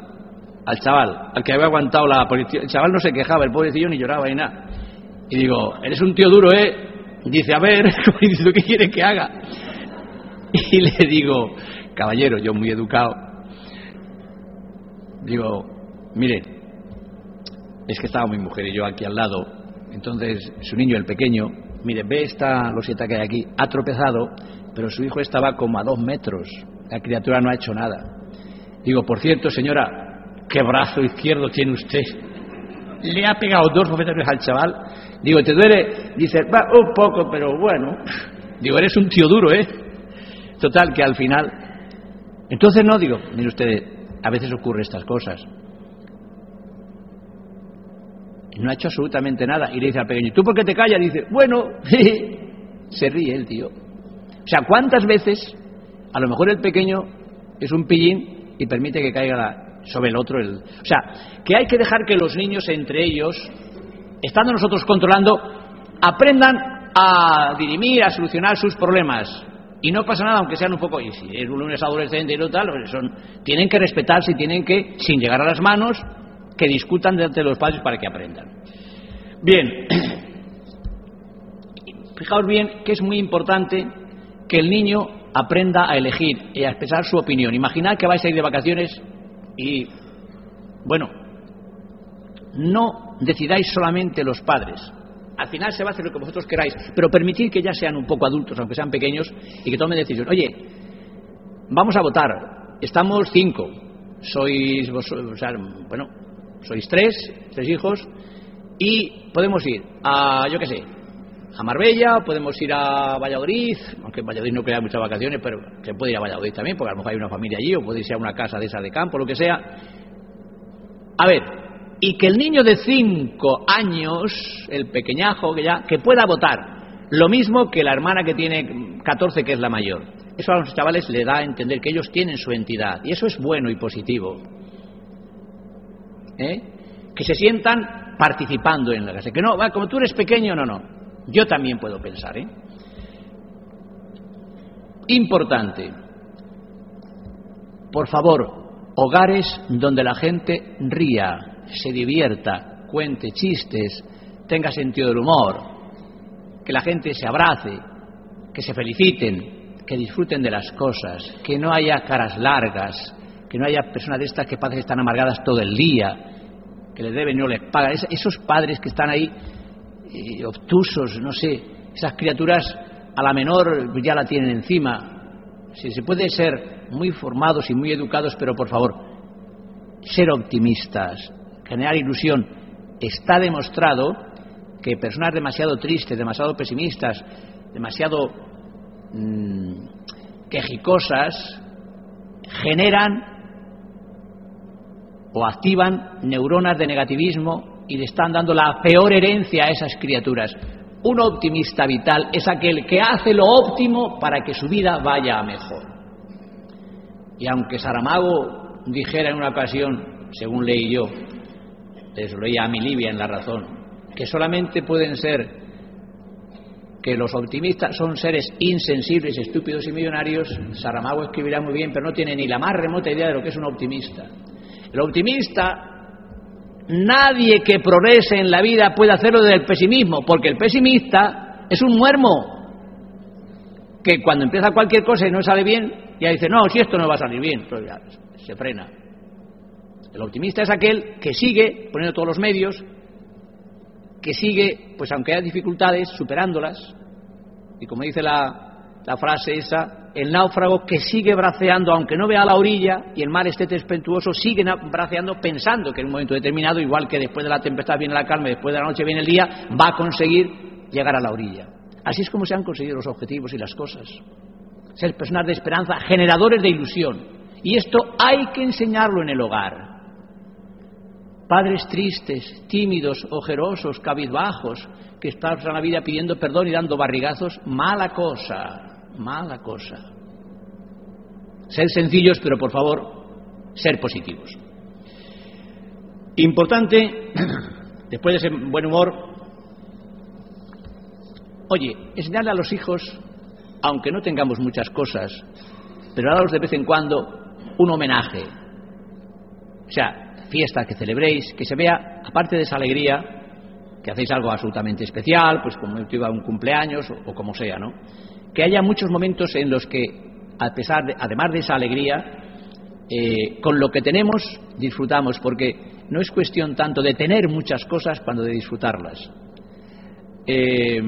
al chaval, al que había aguantado la policía, el chaval no se quejaba, el pobrecillo ni lloraba ni nada. Y digo, eres un tío duro, ¿eh? dice, a ver, (laughs) ¿qué quiere que haga? Y le digo, caballero, yo muy educado, digo, mire, es que estaba mi mujer y yo aquí al lado, entonces su niño, el pequeño, mire, ve esta loseta que hay aquí, ha tropezado, pero su hijo estaba como a dos metros, la criatura no ha hecho nada. Digo, por cierto, señora, ¿qué brazo izquierdo tiene usted? Le ha pegado dos bofetones al chaval. Digo, ¿te duele? Dice, va, un poco, pero bueno. Digo, eres un tío duro, ¿eh? Total, que al final. Entonces no, digo, mire usted, a veces ocurre estas cosas. No ha hecho absolutamente nada. Y le dice al pequeño, ¿tú por qué te callas? Dice, bueno, (laughs) se ríe el tío. O sea, ¿cuántas veces a lo mejor el pequeño es un pillín y permite que caiga sobre el otro? El... O sea, que hay que dejar que los niños entre ellos, estando nosotros controlando, aprendan a dirimir, a solucionar sus problemas. Y no pasa nada, aunque sean un poco, y si es un lunes adolescente y no tal, son, tienen que respetarse y tienen que, sin llegar a las manos, que discutan delante de los padres para que aprendan. Bien, (clears throat) fijaos bien que es muy importante que el niño aprenda a elegir y a expresar su opinión. Imaginad que vais a ir de vacaciones y, bueno, no decidáis solamente los padres, al final se va a hacer lo que vosotros queráis, pero permitir que ya sean un poco adultos, aunque sean pequeños, y que tomen decisión. Oye, vamos a votar, estamos cinco, sois, vos, o sea, bueno, sois tres, tres hijos, y podemos ir a, yo qué sé, a Marbella, podemos ir a Valladolid, aunque en Valladolid no queda muchas vacaciones, pero se puede ir a Valladolid también, porque a lo mejor hay una familia allí, o puede irse a una casa de esa de campo, lo que sea. A ver, y que el niño de 5 años, el pequeñajo, que ya, que pueda votar, lo mismo que la hermana que tiene 14, que es la mayor. Eso a los chavales le da a entender que ellos tienen su entidad, y eso es bueno y positivo. ¿Eh? Que se sientan participando en la clase. Que no, como tú eres pequeño, no, no. Yo también puedo pensar, ¿eh? Importante. Por favor, hogares donde la gente ría, se divierta, cuente chistes, tenga sentido del humor, que la gente se abrace, que se feliciten, que disfruten de las cosas, que no haya caras largas, que no haya personas de estas que parecen están amargadas todo el día, que les deben y no les pagan. esos padres que están ahí eh, obtusos, no sé, esas criaturas a la menor ya la tienen encima. Si se puede ser muy formados y muy educados, pero por favor, ser optimistas, generar ilusión. Está demostrado que personas demasiado tristes, demasiado pesimistas, demasiado mmm, quejicosas, generan o activan neuronas de negativismo y le están dando la peor herencia a esas criaturas. Un optimista vital es aquel que hace lo óptimo para que su vida vaya a mejor. Y aunque Saramago dijera en una ocasión, según leí yo, les leía a mi Livia en La Razón, que solamente pueden ser que los optimistas son seres insensibles, estúpidos y millonarios, Saramago escribirá muy bien, pero no tiene ni la más remota idea de lo que es un optimista. El optimista Nadie que progrese en la vida puede hacerlo desde el pesimismo, porque el pesimista es un muermo que cuando empieza cualquier cosa y no sale bien, ya dice, no, si esto no va a salir bien, se frena. El optimista es aquel que sigue poniendo todos los medios, que sigue, pues aunque haya dificultades, superándolas, y como dice la, la frase esa, el náufrago que sigue braceando, aunque no vea la orilla y el mar esté tempestuoso, sigue braceando pensando que en un momento determinado, igual que después de la tempestad viene la calma y después de la noche viene el día, va a conseguir llegar a la orilla. Así es como se han conseguido los objetivos y las cosas. Ser personas de esperanza, generadores de ilusión. Y esto hay que enseñarlo en el hogar. Padres tristes, tímidos, ojerosos, cabizbajos, que en la vida pidiendo perdón y dando barrigazos, mala cosa mala cosa. Ser sencillos, pero por favor, ser positivos. Importante, (clears throat) después de ese buen humor, oye, enseñarle a los hijos, aunque no tengamos muchas cosas, pero daros de vez en cuando un homenaje. O sea, fiesta que celebréis, que se vea, aparte de esa alegría, que hacéis algo absolutamente especial, pues como iba un cumpleaños o, o como sea, ¿no? que haya muchos momentos en los que, a pesar de, además de esa alegría, eh, con lo que tenemos disfrutamos, porque no es cuestión tanto de tener muchas cosas cuando de disfrutarlas. Eh,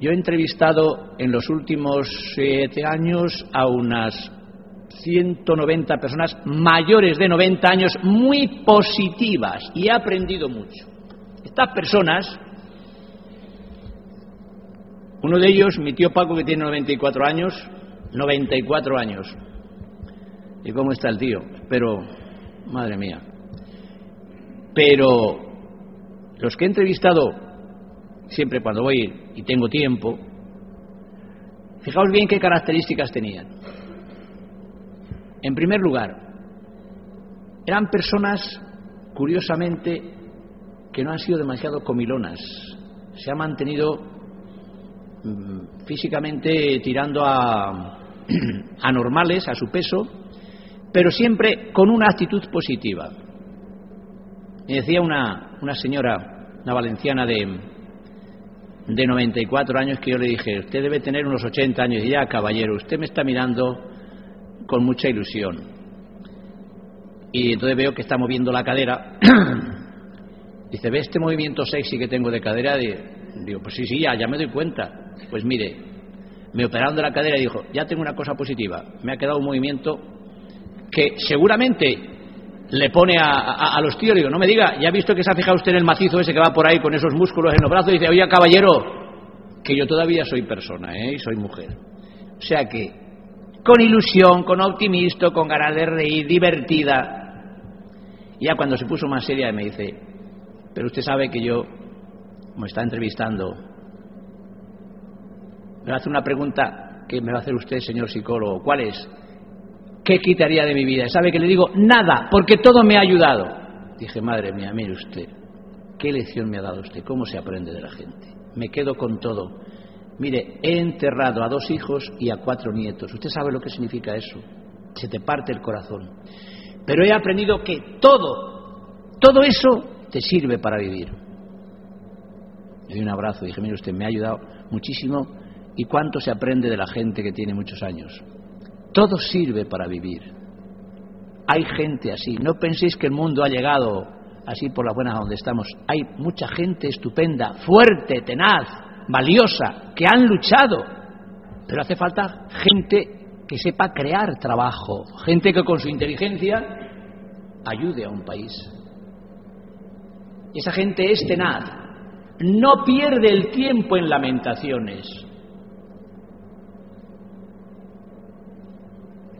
yo he entrevistado en los últimos siete años a unas 190 personas mayores de 90 años muy positivas y he aprendido mucho. Estas personas uno de ellos, mi tío Paco, que tiene 94 años, 94 años. ¿Y cómo está el tío? Pero, madre mía. Pero los que he entrevistado, siempre cuando voy y tengo tiempo, fijaos bien qué características tenían. En primer lugar, eran personas, curiosamente, que no han sido demasiado comilonas. Se ha mantenido Mm, físicamente tirando a (clears throat) anormales a su peso, pero siempre con una actitud positiva. Me decía una, una señora, una valenciana de, de 94 años, que yo le dije, usted debe tener unos 80 años, y ya, caballero, usted me está mirando con mucha ilusión. Y entonces veo que está moviendo la cadera. (clears throat) Dice, ¿ve este movimiento sexy que tengo de cadera? Digo, pues sí, sí, ya, ya me doy cuenta. Pues mire, me operaron de la cadera y dijo, ya tengo una cosa positiva, me ha quedado un movimiento que seguramente le pone a, los tíos, digo, no me diga, ya ha visto que se ha fijado usted en el macizo ese que va por ahí con esos músculos en los brazos, y dice, oye, caballero, que yo todavía soy persona, ¿eh? Y soy mujer. O sea que, con ilusión, con optimismo, con ganas de reír, divertida. Ya cuando se puso más seria me dice, pero usted sabe que yo, me está entrevistando, me hace una pregunta que me va a hacer usted, señor psicólogo. ¿Cuál es? ¿Qué quitaría de mi vida? ¿Sabe que le digo? Nada, porque todo me ha ayudado. Dije, madre mía, mire usted, ¿qué lección me ha dado usted? ¿Cómo se aprende de la gente? Me quedo con todo. Mire, he enterrado a dos hijos y a cuatro nietos. Usted sabe lo que significa eso. Se te parte el corazón. Pero he aprendido que todo, todo eso te sirve para vivir. Le di un abrazo y dije, mire usted, me ha ayudado muchísimo ¿Y cuánto se aprende de la gente que tiene muchos años? Todo sirve para vivir. Hay gente así. No penséis que el mundo ha llegado así por la buena donde estamos. Hay mucha gente estupenda, fuerte, tenaz, valiosa, que han luchado. Pero hace falta gente que sepa crear trabajo, gente que con su inteligencia ayude a un país. Esa gente es tenaz. No pierde el tiempo en lamentaciones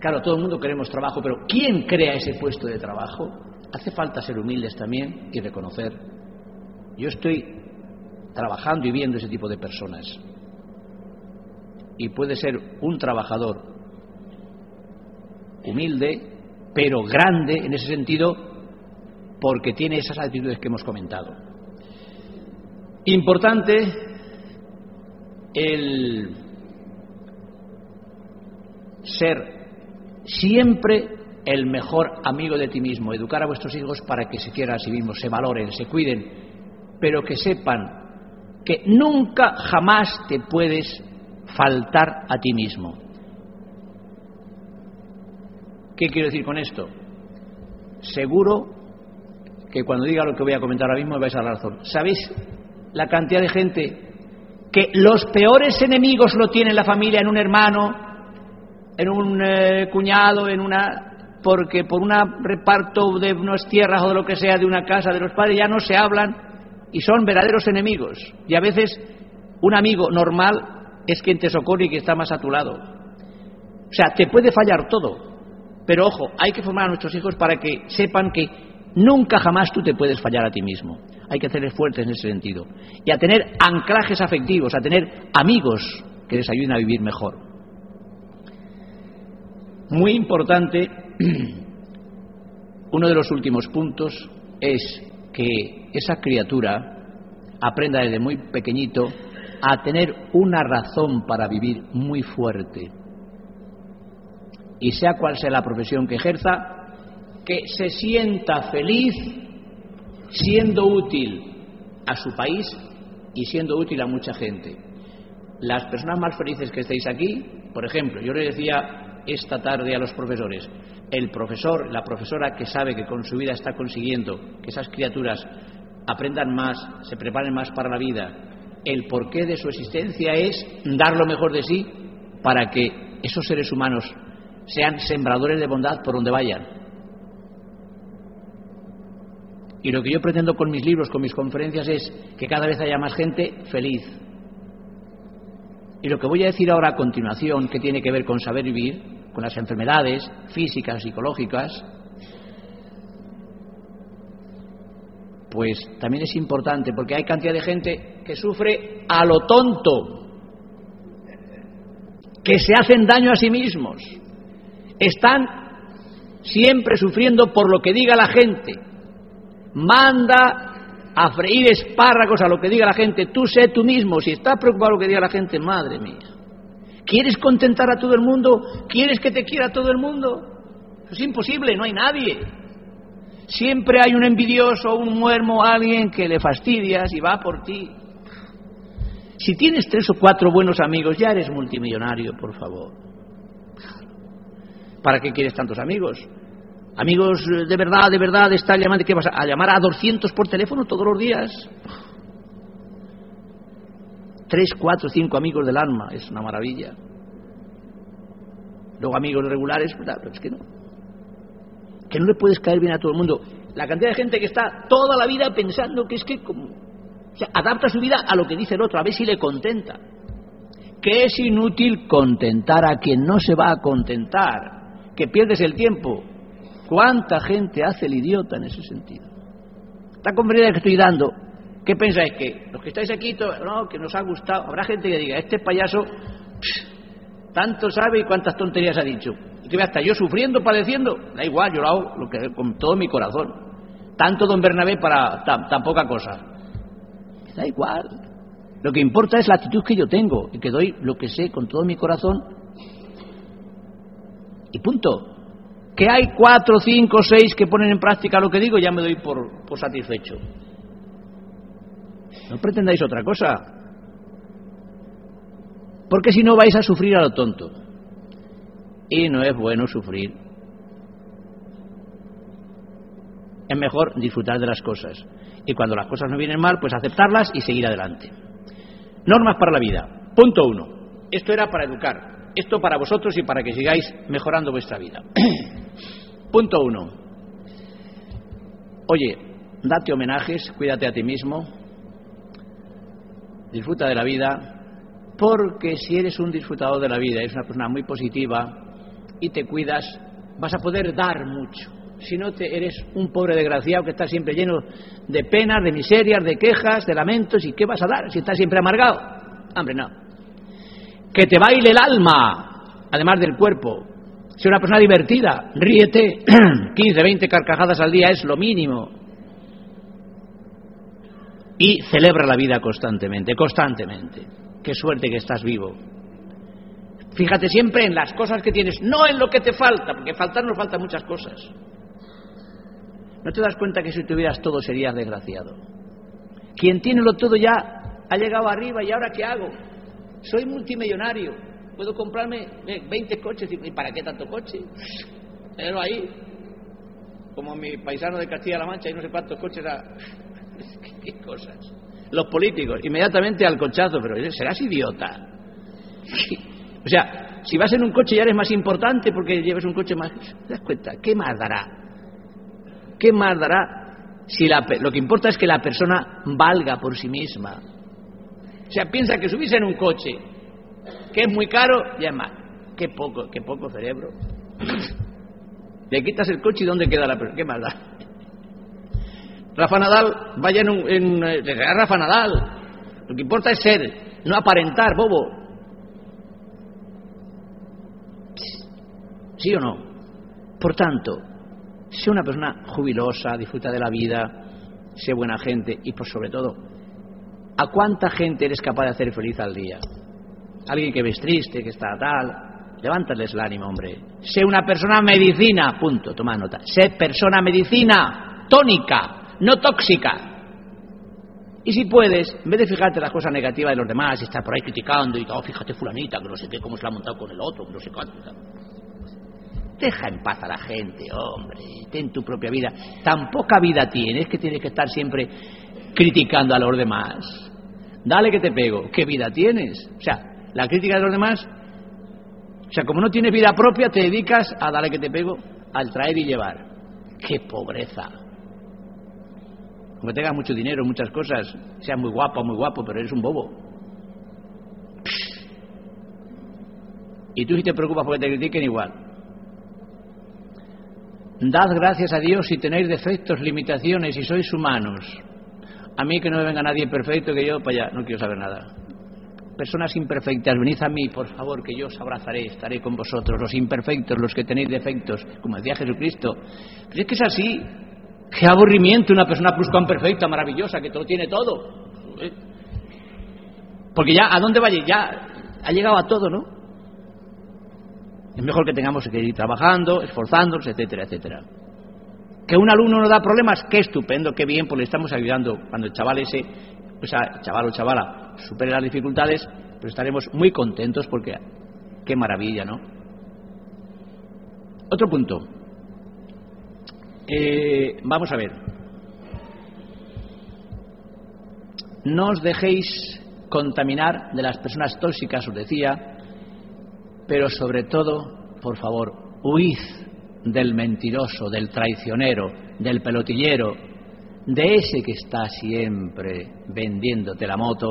Claro, todo el mundo queremos trabajo, pero ¿quién crea ese puesto de trabajo? Hace falta ser humildes también y reconocer. Yo estoy trabajando y viendo ese tipo de personas. Y puede ser un trabajador humilde, pero grande en ese sentido, porque tiene esas actitudes que hemos comentado. Importante el ser siempre el mejor amigo de ti mismo, educar a vuestros hijos para que se quieran a sí mismos, se valoren, se cuiden, pero que sepan que nunca jamás te puedes faltar a ti mismo. ¿Qué quiero decir con esto? Seguro que cuando diga lo que voy a comentar ahora mismo vais a la razón. ¿Sabéis la cantidad de gente que los peores enemigos lo tiene la familia, en un hermano, en un eh, cuñado, en una porque por un reparto de unas tierras o de lo que sea de una casa de los padres ya no se hablan y son verdaderos enemigos. Y a veces un amigo normal es quien te socorre y que está más a tu lado. O sea, te puede fallar todo, pero ojo, hay que formar a nuestros hijos para que sepan que nunca jamás tú te puedes fallar a ti mismo. Hay que hacerles fuertes en ese sentido. Y a tener anclajes afectivos, a tener amigos que les ayuden a vivir mejor. Muy importante, (clears throat) uno de los últimos puntos es que esa criatura aprenda desde muy pequeñito a tener una razón para vivir muy fuerte. Y sea cual sea la profesión que ejerza, que se sienta feliz siendo útil a su país y siendo útil a mucha gente. Las personas más felices que estáis aquí, por ejemplo, yo le decía esta tarde a los profesores. El profesor, la profesora que sabe que con su vida está consiguiendo que esas criaturas aprendan más, se preparen más para la vida, el porqué de su existencia es dar lo mejor de sí para que esos seres humanos sean sembradores de bondad por donde vayan. Y lo que yo pretendo con mis libros, con mis conferencias, es que cada vez haya más gente feliz, y lo que voy a decir ahora a continuación, que tiene que ver con saber vivir, con las enfermedades físicas, psicológicas, pues también es importante porque hay cantidad de gente que sufre a lo tonto, que se hacen daño a sí mismos, están siempre sufriendo por lo que diga la gente, manda a freír espárragos a lo que diga la gente. Tú sé tú mismo. Si estás preocupado lo que diga la gente, madre mía. ¿Quieres contentar a todo el mundo? ¿Quieres que te quiera todo el mundo? es imposible, no hay nadie. Siempre hay un envidioso, un muermo, alguien que le fastidias y va por ti. Si tienes tres o cuatro buenos amigos, ya eres multimillonario, por favor. ¿Para qué quieres tantos amigos? Amigos, eh, de verdad, de verdad, está llamando, ¿qué vas a, llamar a 200 por teléfono todos los días? Tres, cuatro, cinco amigos del alma, es una maravilla. Luego amigos regulares, pero es que no. Que no le puedes caer bien a todo el mundo. La cantidad de gente que está toda la vida pensando que es que como, adapta su vida a lo que dice el otro, a ver si le contenta. que es inútil contentar a quien no se va a contentar, que pierdes el tiempo. ¿Cuánta gente hace el idiota en ese sentido? Esta conferencia que estoy dando, ¿qué pensáis? Que los que estáis aquí, no, que nos ha gustado, habrá gente que diga, este payaso tanto sabe y cuántas tonterías ha dicho. Que hasta yo sufriendo, padeciendo, da igual, yo lo hago lo que, con todo mi corazón. Tanto don Bernabé para tan poca cosa. Da igual. Lo que importa es la actitud que yo tengo y que doy lo que sé con todo mi corazón. Y punto. Que hay cuatro, cinco, seis que ponen en práctica lo que digo, ya me doy por satisfecho. No pretendáis otra cosa. Porque si no vais a sufrir a lo tonto. Y no es bueno sufrir. Es mejor disfrutar de las cosas. Y cuando las cosas no vienen mal, pues aceptarlas y seguir adelante. Normas para la vida. Punto uno. Esto era para educar. Esto para vosotros y para que sigáis mejorando vuestra vida. (clears throat) Punto uno. Oye, date homenajes, cuídate a ti mismo, disfruta de la vida, porque si eres un disfrutador de la vida, eres una persona muy positiva y te cuidas, vas a poder dar mucho. Si no, te, eres un pobre desgraciado que está siempre lleno de penas, de miserias, de quejas, de lamentos. ¿Y qué vas a dar si estás siempre amargado? Hombre, no. Que te baile el alma, además del cuerpo. Sé una persona divertida, ríete. (clears throat) 15, 20 carcajadas al día es lo mínimo. Y celebra la vida constantemente, constantemente. Qué suerte que estás vivo. Fíjate siempre en las cosas que tienes, no en lo que te falta, porque faltar nos faltan muchas cosas. ¿No te das cuenta que si tuvieras todo serías desgraciado? Quien tiene lo todo ya ha llegado arriba y ahora ¿qué hago? Soy multimillonario, puedo comprarme 20 coches y ¿para qué tanto coche? Pero ahí, como mi paisano de Castilla-La Mancha y no sé cuántos coches. (laughs) ¿Qué cosas? Los políticos, inmediatamente al cochazo, pero serás idiota. (laughs) O sea, si vas en un coche ya eres más importante porque lleves un coche más... ¿Te das cuenta? ¿Qué más dará? ¿Qué más dará si lo que importa es que la persona valga por sí misma? O sea, piensa que subirse en un coche, que es muy caro, ya es más. Qué poco, qué poco cerebro. (clears throat) Le quitas el coche y ¿dónde queda la persona? ¿Qué más da? Rafa Nadal, vaya en, un, en eh, Rafa Nadal. Lo que importa es ser, no aparentar, bobo. ¿Sí o no? Por tanto, Sé una persona jubilosa, disfruta de la vida, sé buena gente y por sobre todo, ¿a cuánta gente eres capaz de hacer feliz al día? Alguien que ves triste, que está tal, levántales el ánimo, hombre. Sé una persona medicina, punto, toma nota. Sé persona medicina, tónica, no tóxica. Y si puedes, en vez de fijarte las cosas negativas de los demás y estar por ahí criticando y todo, fíjate fulanita, que no sé qué, cómo se la ha montado con el otro, que no sé cuánto. Deja en paz a la gente, hombre, ten tu propia vida. Tan poca vida tienes que tienes que estar siempre criticando a los demás. Dale que te pego, ¿qué vida tienes? O sea, la crítica de los demás, o sea, como no tienes vida propia, te dedicas a darle que te pego, al traer y llevar. ¡Qué pobreza! Aunque tengas mucho dinero, muchas cosas, seas muy guapo, muy guapo, pero eres un bobo. Y tú si te preocupas porque te critiquen igual. Dad gracias a Dios si tenéis defectos, limitaciones y sois humanos. A mí que no me venga nadie perfecto, que yo para allá, no quiero saber nada. Personas imperfectas, venid a mí, por favor, que yo os abrazaré, estaré con vosotros, los imperfectos, los que tenéis defectos, como decía Jesucristo. Pero es que es así. Qué aburrimiento una persona perfecta, maravillosa, que todo tiene todo. Porque ya, ¿a dónde vaya? Ya ha llegado a todo, ¿no? Es mejor que tengamos que ir trabajando, esforzándonos, etcétera, etcétera. Que un alumno nos da problemas, qué estupendo, qué bien, pues le estamos ayudando cuando el chaval ese, pues a chaval o chavala, supere las dificultades, pues estaremos muy contentos porque qué maravilla, ¿no? Otro punto. Eh, vamos a ver. No os dejéis contaminar de las personas tóxicas, os decía, pero sobre todo, por favor, huid del mentiroso, del traicionero, del pelotillero, de ese que está siempre vendiéndote la moto,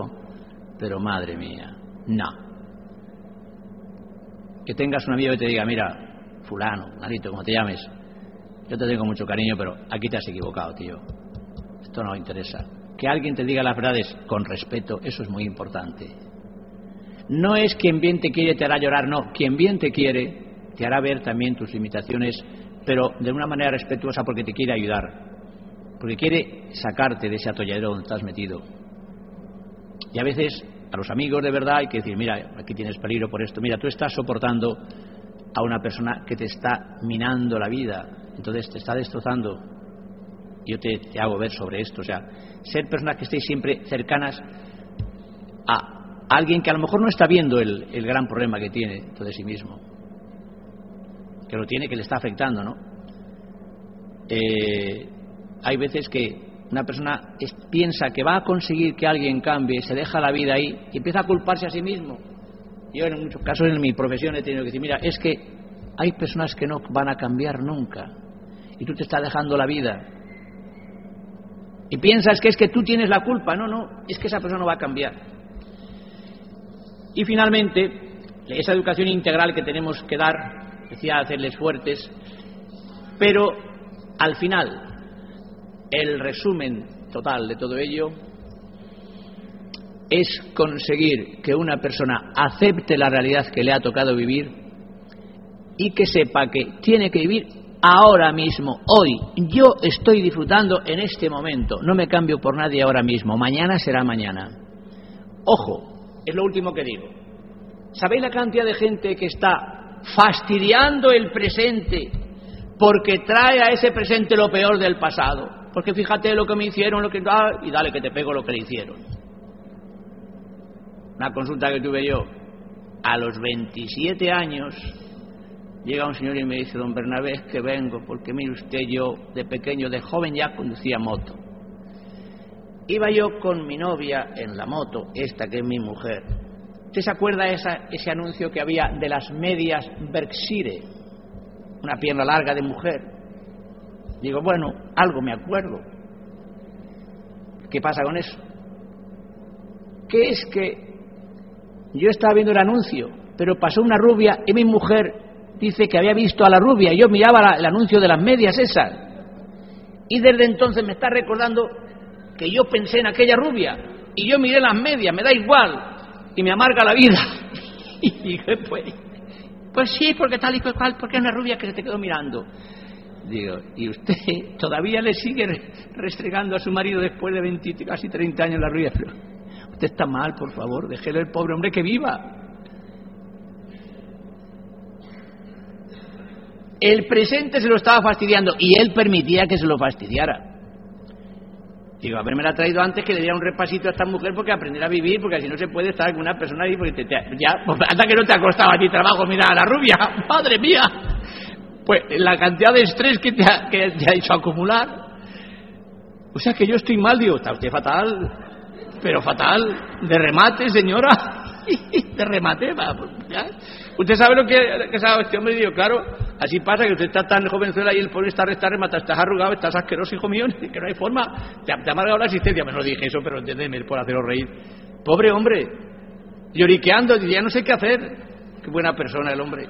pero madre mía, no. que tengas un amigo que te diga, mira, fulano, narito, como te llames, yo te tengo mucho cariño, pero aquí te has equivocado, tío. Esto no interesa. Que alguien te diga las verdades con respeto, eso es muy importante. No es quien bien te quiere te hará llorar, no. Quien bien te quiere te hará ver también tus limitaciones, pero de una manera respetuosa porque te quiere ayudar, porque quiere sacarte de ese atolladero donde estás metido. Y a veces a los amigos de verdad hay que decir, mira, aquí tienes peligro por esto, mira, tú estás soportando a una persona que te está minando la vida, entonces te está destrozando. Yo te, hago ver sobre esto, o sea, ser personas que estéis siempre cercanas a alguien que a lo mejor no está viendo el, gran problema que tiene de sí mismo, que lo tiene, que le está afectando, ¿no? Eh, hay veces que una persona piensa que va a conseguir que alguien cambie, se deja la vida ahí y empieza a culparse a sí mismo. Yo en muchos casos en mi profesión he tenido que decir, mira, es que hay personas que no van a cambiar nunca y tú te estás dejando la vida. Y piensas que es que tú tienes la culpa. No, no, es que esa persona no va a cambiar. Y finalmente, esa educación integral que tenemos que dar, decía hacerles fuertes, pero al final el resumen total de todo ello es conseguir que una persona acepte la realidad que le ha tocado vivir y que sepa que tiene que vivir ahora mismo, hoy. Yo estoy disfrutando en este momento, no me cambio por nadie ahora mismo, mañana será mañana. Ojo, es lo último que digo. ¿Sabéis la cantidad de gente que está fastidiando el presente porque trae a ese presente lo peor del pasado? Porque fíjate lo que me hicieron, lo que ah, y dale que te pego lo que le hicieron. Una consulta que tuve yo a los 27 años llega un señor y me dice, don Bernabé, que vengo, porque mire usted, yo de pequeño, de joven ya conducía moto. Iba yo con mi novia en la moto, esta que es mi mujer. ¿Usted se acuerda esa, ese anuncio que había de las medias Berkshire? Una pierna larga de mujer. Digo, bueno, algo me acuerdo. ¿Qué pasa con eso? Que es que yo estaba viendo el anuncio, pero pasó una rubia y mi mujer dice que había visto a la rubia yo miraba el anuncio de las medias esas. Y desde entonces me está recordando que yo pensé en aquella rubia y yo miré las medias, me da igual y me amarga la vida. (laughs) Y dije, pues, pues sí, porque tal y cual, porque es una rubia que se te quedó mirando. Digo, ¿y usted todavía le sigue restregando a su marido después de 20, casi 30 años la? Pero usted está mal, por favor, déjelo el pobre hombre que viva. El presente se lo estaba fastidiando y él permitía que se lo fastidiara. Digo, haberme la traído antes que le diera un repasito a esta mujer porque aprendiera a vivir, porque si no se puede estar con una persona ahí, porque te, ya, pues, anda que no te ha costado a ti trabajo, mira, a la rubia, (laughs) madre mía pues la cantidad de estrés que te ha, que te ha hecho acumular. O sea que yo estoy mal, digo, está usted fatal, pero fatal, de remate, señora, (laughs) de remate, va, pues, Usted sabe lo que, que sabe este hombre, digo, claro, así pasa que usted está tan jovenzuela y el pobre está está remata, estás arrugado, estás asqueroso, hijo mío, (laughs) que no hay forma, te, ha amargado la existencia, me lo dije eso, pero entendeme, por haceros reír. Pobre hombre, lloriqueando, ya no sé qué hacer. Qué buena persona el hombre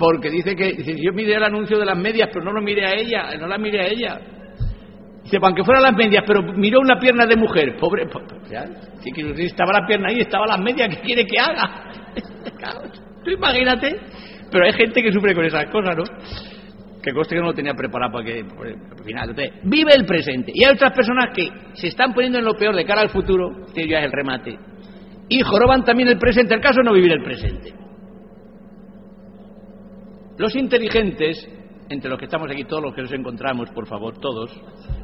porque dice que yo miré el anuncio de las medias, pero no lo miré a ella, no la miré a ella. Dice, aunque fueran las medias, pero miró una pierna de mujer. Pobre, que estaba la pierna ahí, estaba las medias, ¿qué quiere que haga? (laughs) tú imagínate. Pero hay gente que sufre con esas cosas, ¿no? Que coste que no lo tenía preparado para que, al final, vive el presente. Y hay otras personas que se están poniendo en lo peor de cara al futuro, que ya es el remate, y joroban también el presente, el caso de no vivir el presente. Los inteligentes, entre los que estamos aquí, todos los que nos encontramos, por favor, todos,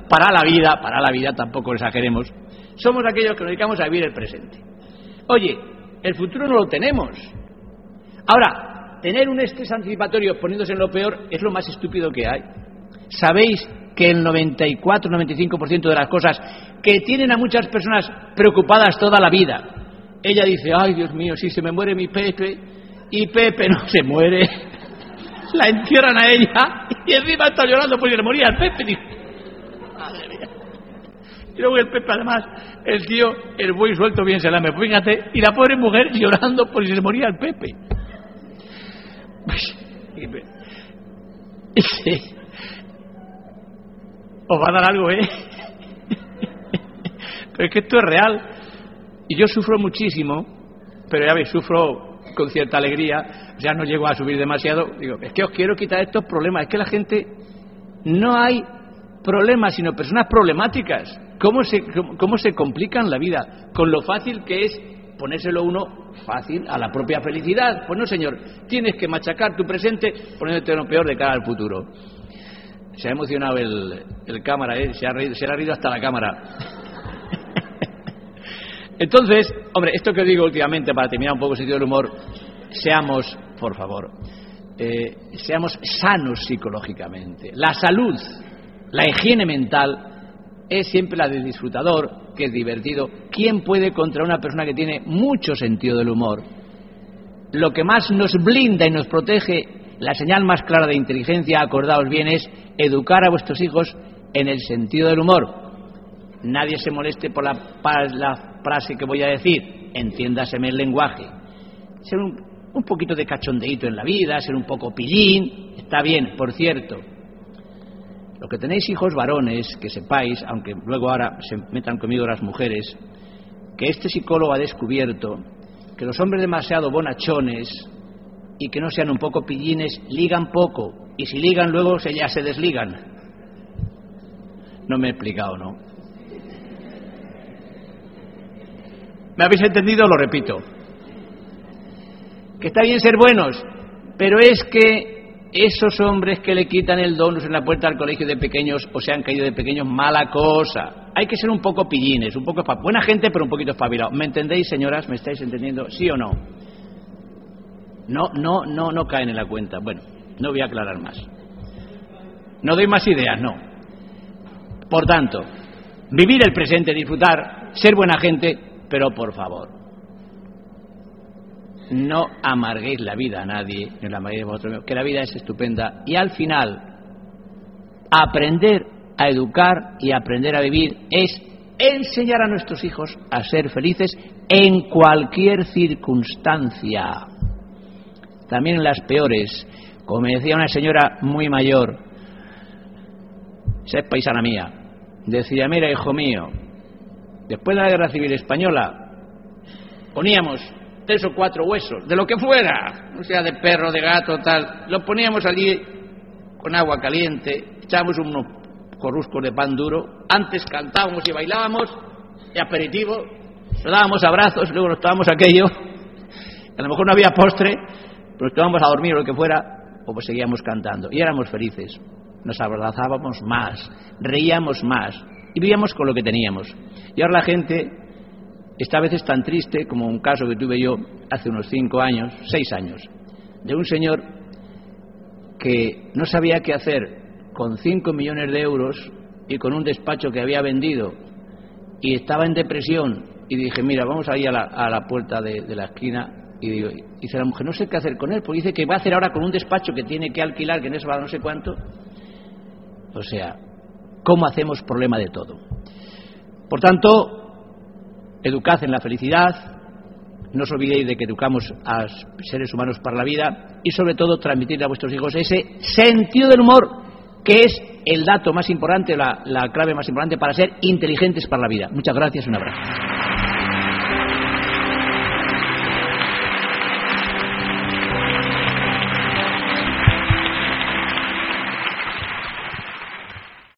para la vida, para la vida, tampoco exageremos, somos aquellos que nos dedicamos a vivir el presente. Oye, el futuro no lo tenemos. Ahora, tener un estrés anticipatorio poniéndose en lo peor es lo más estúpido que hay. ¿Sabéis que el 94-95% de las cosas que tienen a muchas personas preocupadas toda la vida, ella dice, ay Dios mío, si se me muere mi Pepe, y Pepe no se muere, la entierran a ella y encima está llorando porque le moría el Pepe. madre mía. Y luego el Pepe, además, el tío, el buey suelto bien se la me fíjate, y la pobre mujer llorando porque se le moría el Pepe. (laughs) (laughs) Os va a dar algo, ¿eh? (laughs) Pero es que esto es real. Y yo sufro muchísimo, pero ya veis, sufro con cierta alegría. Ya no llego a subir demasiado. Digo, es que os quiero quitar estos problemas. Es que la gente no hay problemas, sino personas problemáticas. ¿Cómo se, cómo se complican la vida? Con lo fácil que es ponérselo uno fácil a la propia felicidad. Pues no, señor, tienes que machacar tu presente poniéndote lo peor de cara al futuro. Se ha emocionado el, el cámara, ¿eh? se, ha reído, se ha reído hasta la cámara. Entonces, hombre, esto que digo últimamente, para terminar un poco el sentido del humor, seamos, por favor, eh, seamos sanos psicológicamente. La salud, la higiene mental es siempre la del disfrutador, que es divertido. ¿Quién puede contra una persona que tiene mucho sentido del humor? Lo que más nos blinda y nos protege, la señal más clara de inteligencia, acordaos bien, es educar a vuestros hijos en el sentido del humor. Nadie se moleste por la, frase que voy a decir, entiéndaseme el lenguaje. Ser un, poquito de cachondeíto en la vida, ser un poco pillín, está bien, por cierto, lo que tenéis hijos varones, que sepáis, aunque luego ahora se metan conmigo las mujeres, que este psicólogo ha descubierto que los hombres demasiado bonachones y que no sean un poco pillines ligan poco y si ligan luego ya se desligan. No me he explicado, ¿no? ¿Me habéis entendido? Lo repito. Que está bien ser buenos, pero es que esos hombres que le quitan el donus en la puerta al colegio de pequeños o se han caído de pequeños, mala cosa. Hay que ser un poco pillines, un poco buena gente, pero un poquito espabilado. ¿Me entendéis, señoras? ¿Me estáis entendiendo? ¿Sí o no? No, no, no, no caen en la cuenta. Bueno, no voy a aclarar más. No doy más ideas, no. Por tanto, vivir el presente, disfrutar, ser buena gente, pero por favor, no amarguéis la vida a nadie, ni la amarguéis a vosotros, que la vida es estupenda. Y al final, aprender a educar y aprender a vivir es enseñar a nuestros hijos a ser felices en cualquier circunstancia, también en las peores. Como me decía una señora muy mayor, es paisana mía, decía, mira, hijo mío, después de la Guerra Civil Española, poníamos tres o cuatro huesos, de lo que fuera, o sea, de perro, de gato, tal. Lo poníamos allí con agua caliente, echábamos unos corruscos de pan duro, antes cantábamos y bailábamos, y aperitivo, nos dábamos abrazos, luego nos tomábamos aquello, a lo mejor no había postre, pero nos tomábamos a dormir o lo que fuera, o pues seguíamos cantando, y éramos felices, nos abrazábamos más, reíamos más, y vivíamos con lo que teníamos. Y ahora la gente esta vez es tan triste como un caso que tuve yo hace unos cinco años, seis años, de un señor que no sabía qué hacer con cinco millones de euros y con un despacho que había vendido y estaba en depresión y dije, mira, vamos ahí a la, a la puerta de, la esquina y digo, dice la mujer, no sé qué hacer con él, porque dice que va a hacer ahora con un despacho que tiene que alquilar, que no es no sé cuánto. O sea, ¿cómo hacemos problema de todo? Por tanto, educad en la felicidad, no os olvidéis de que educamos a seres humanos para la vida y sobre todo transmitir a vuestros hijos ese sentido del humor que es el dato más importante, la, la clave más importante para ser inteligentes para la vida. Muchas gracias, un abrazo.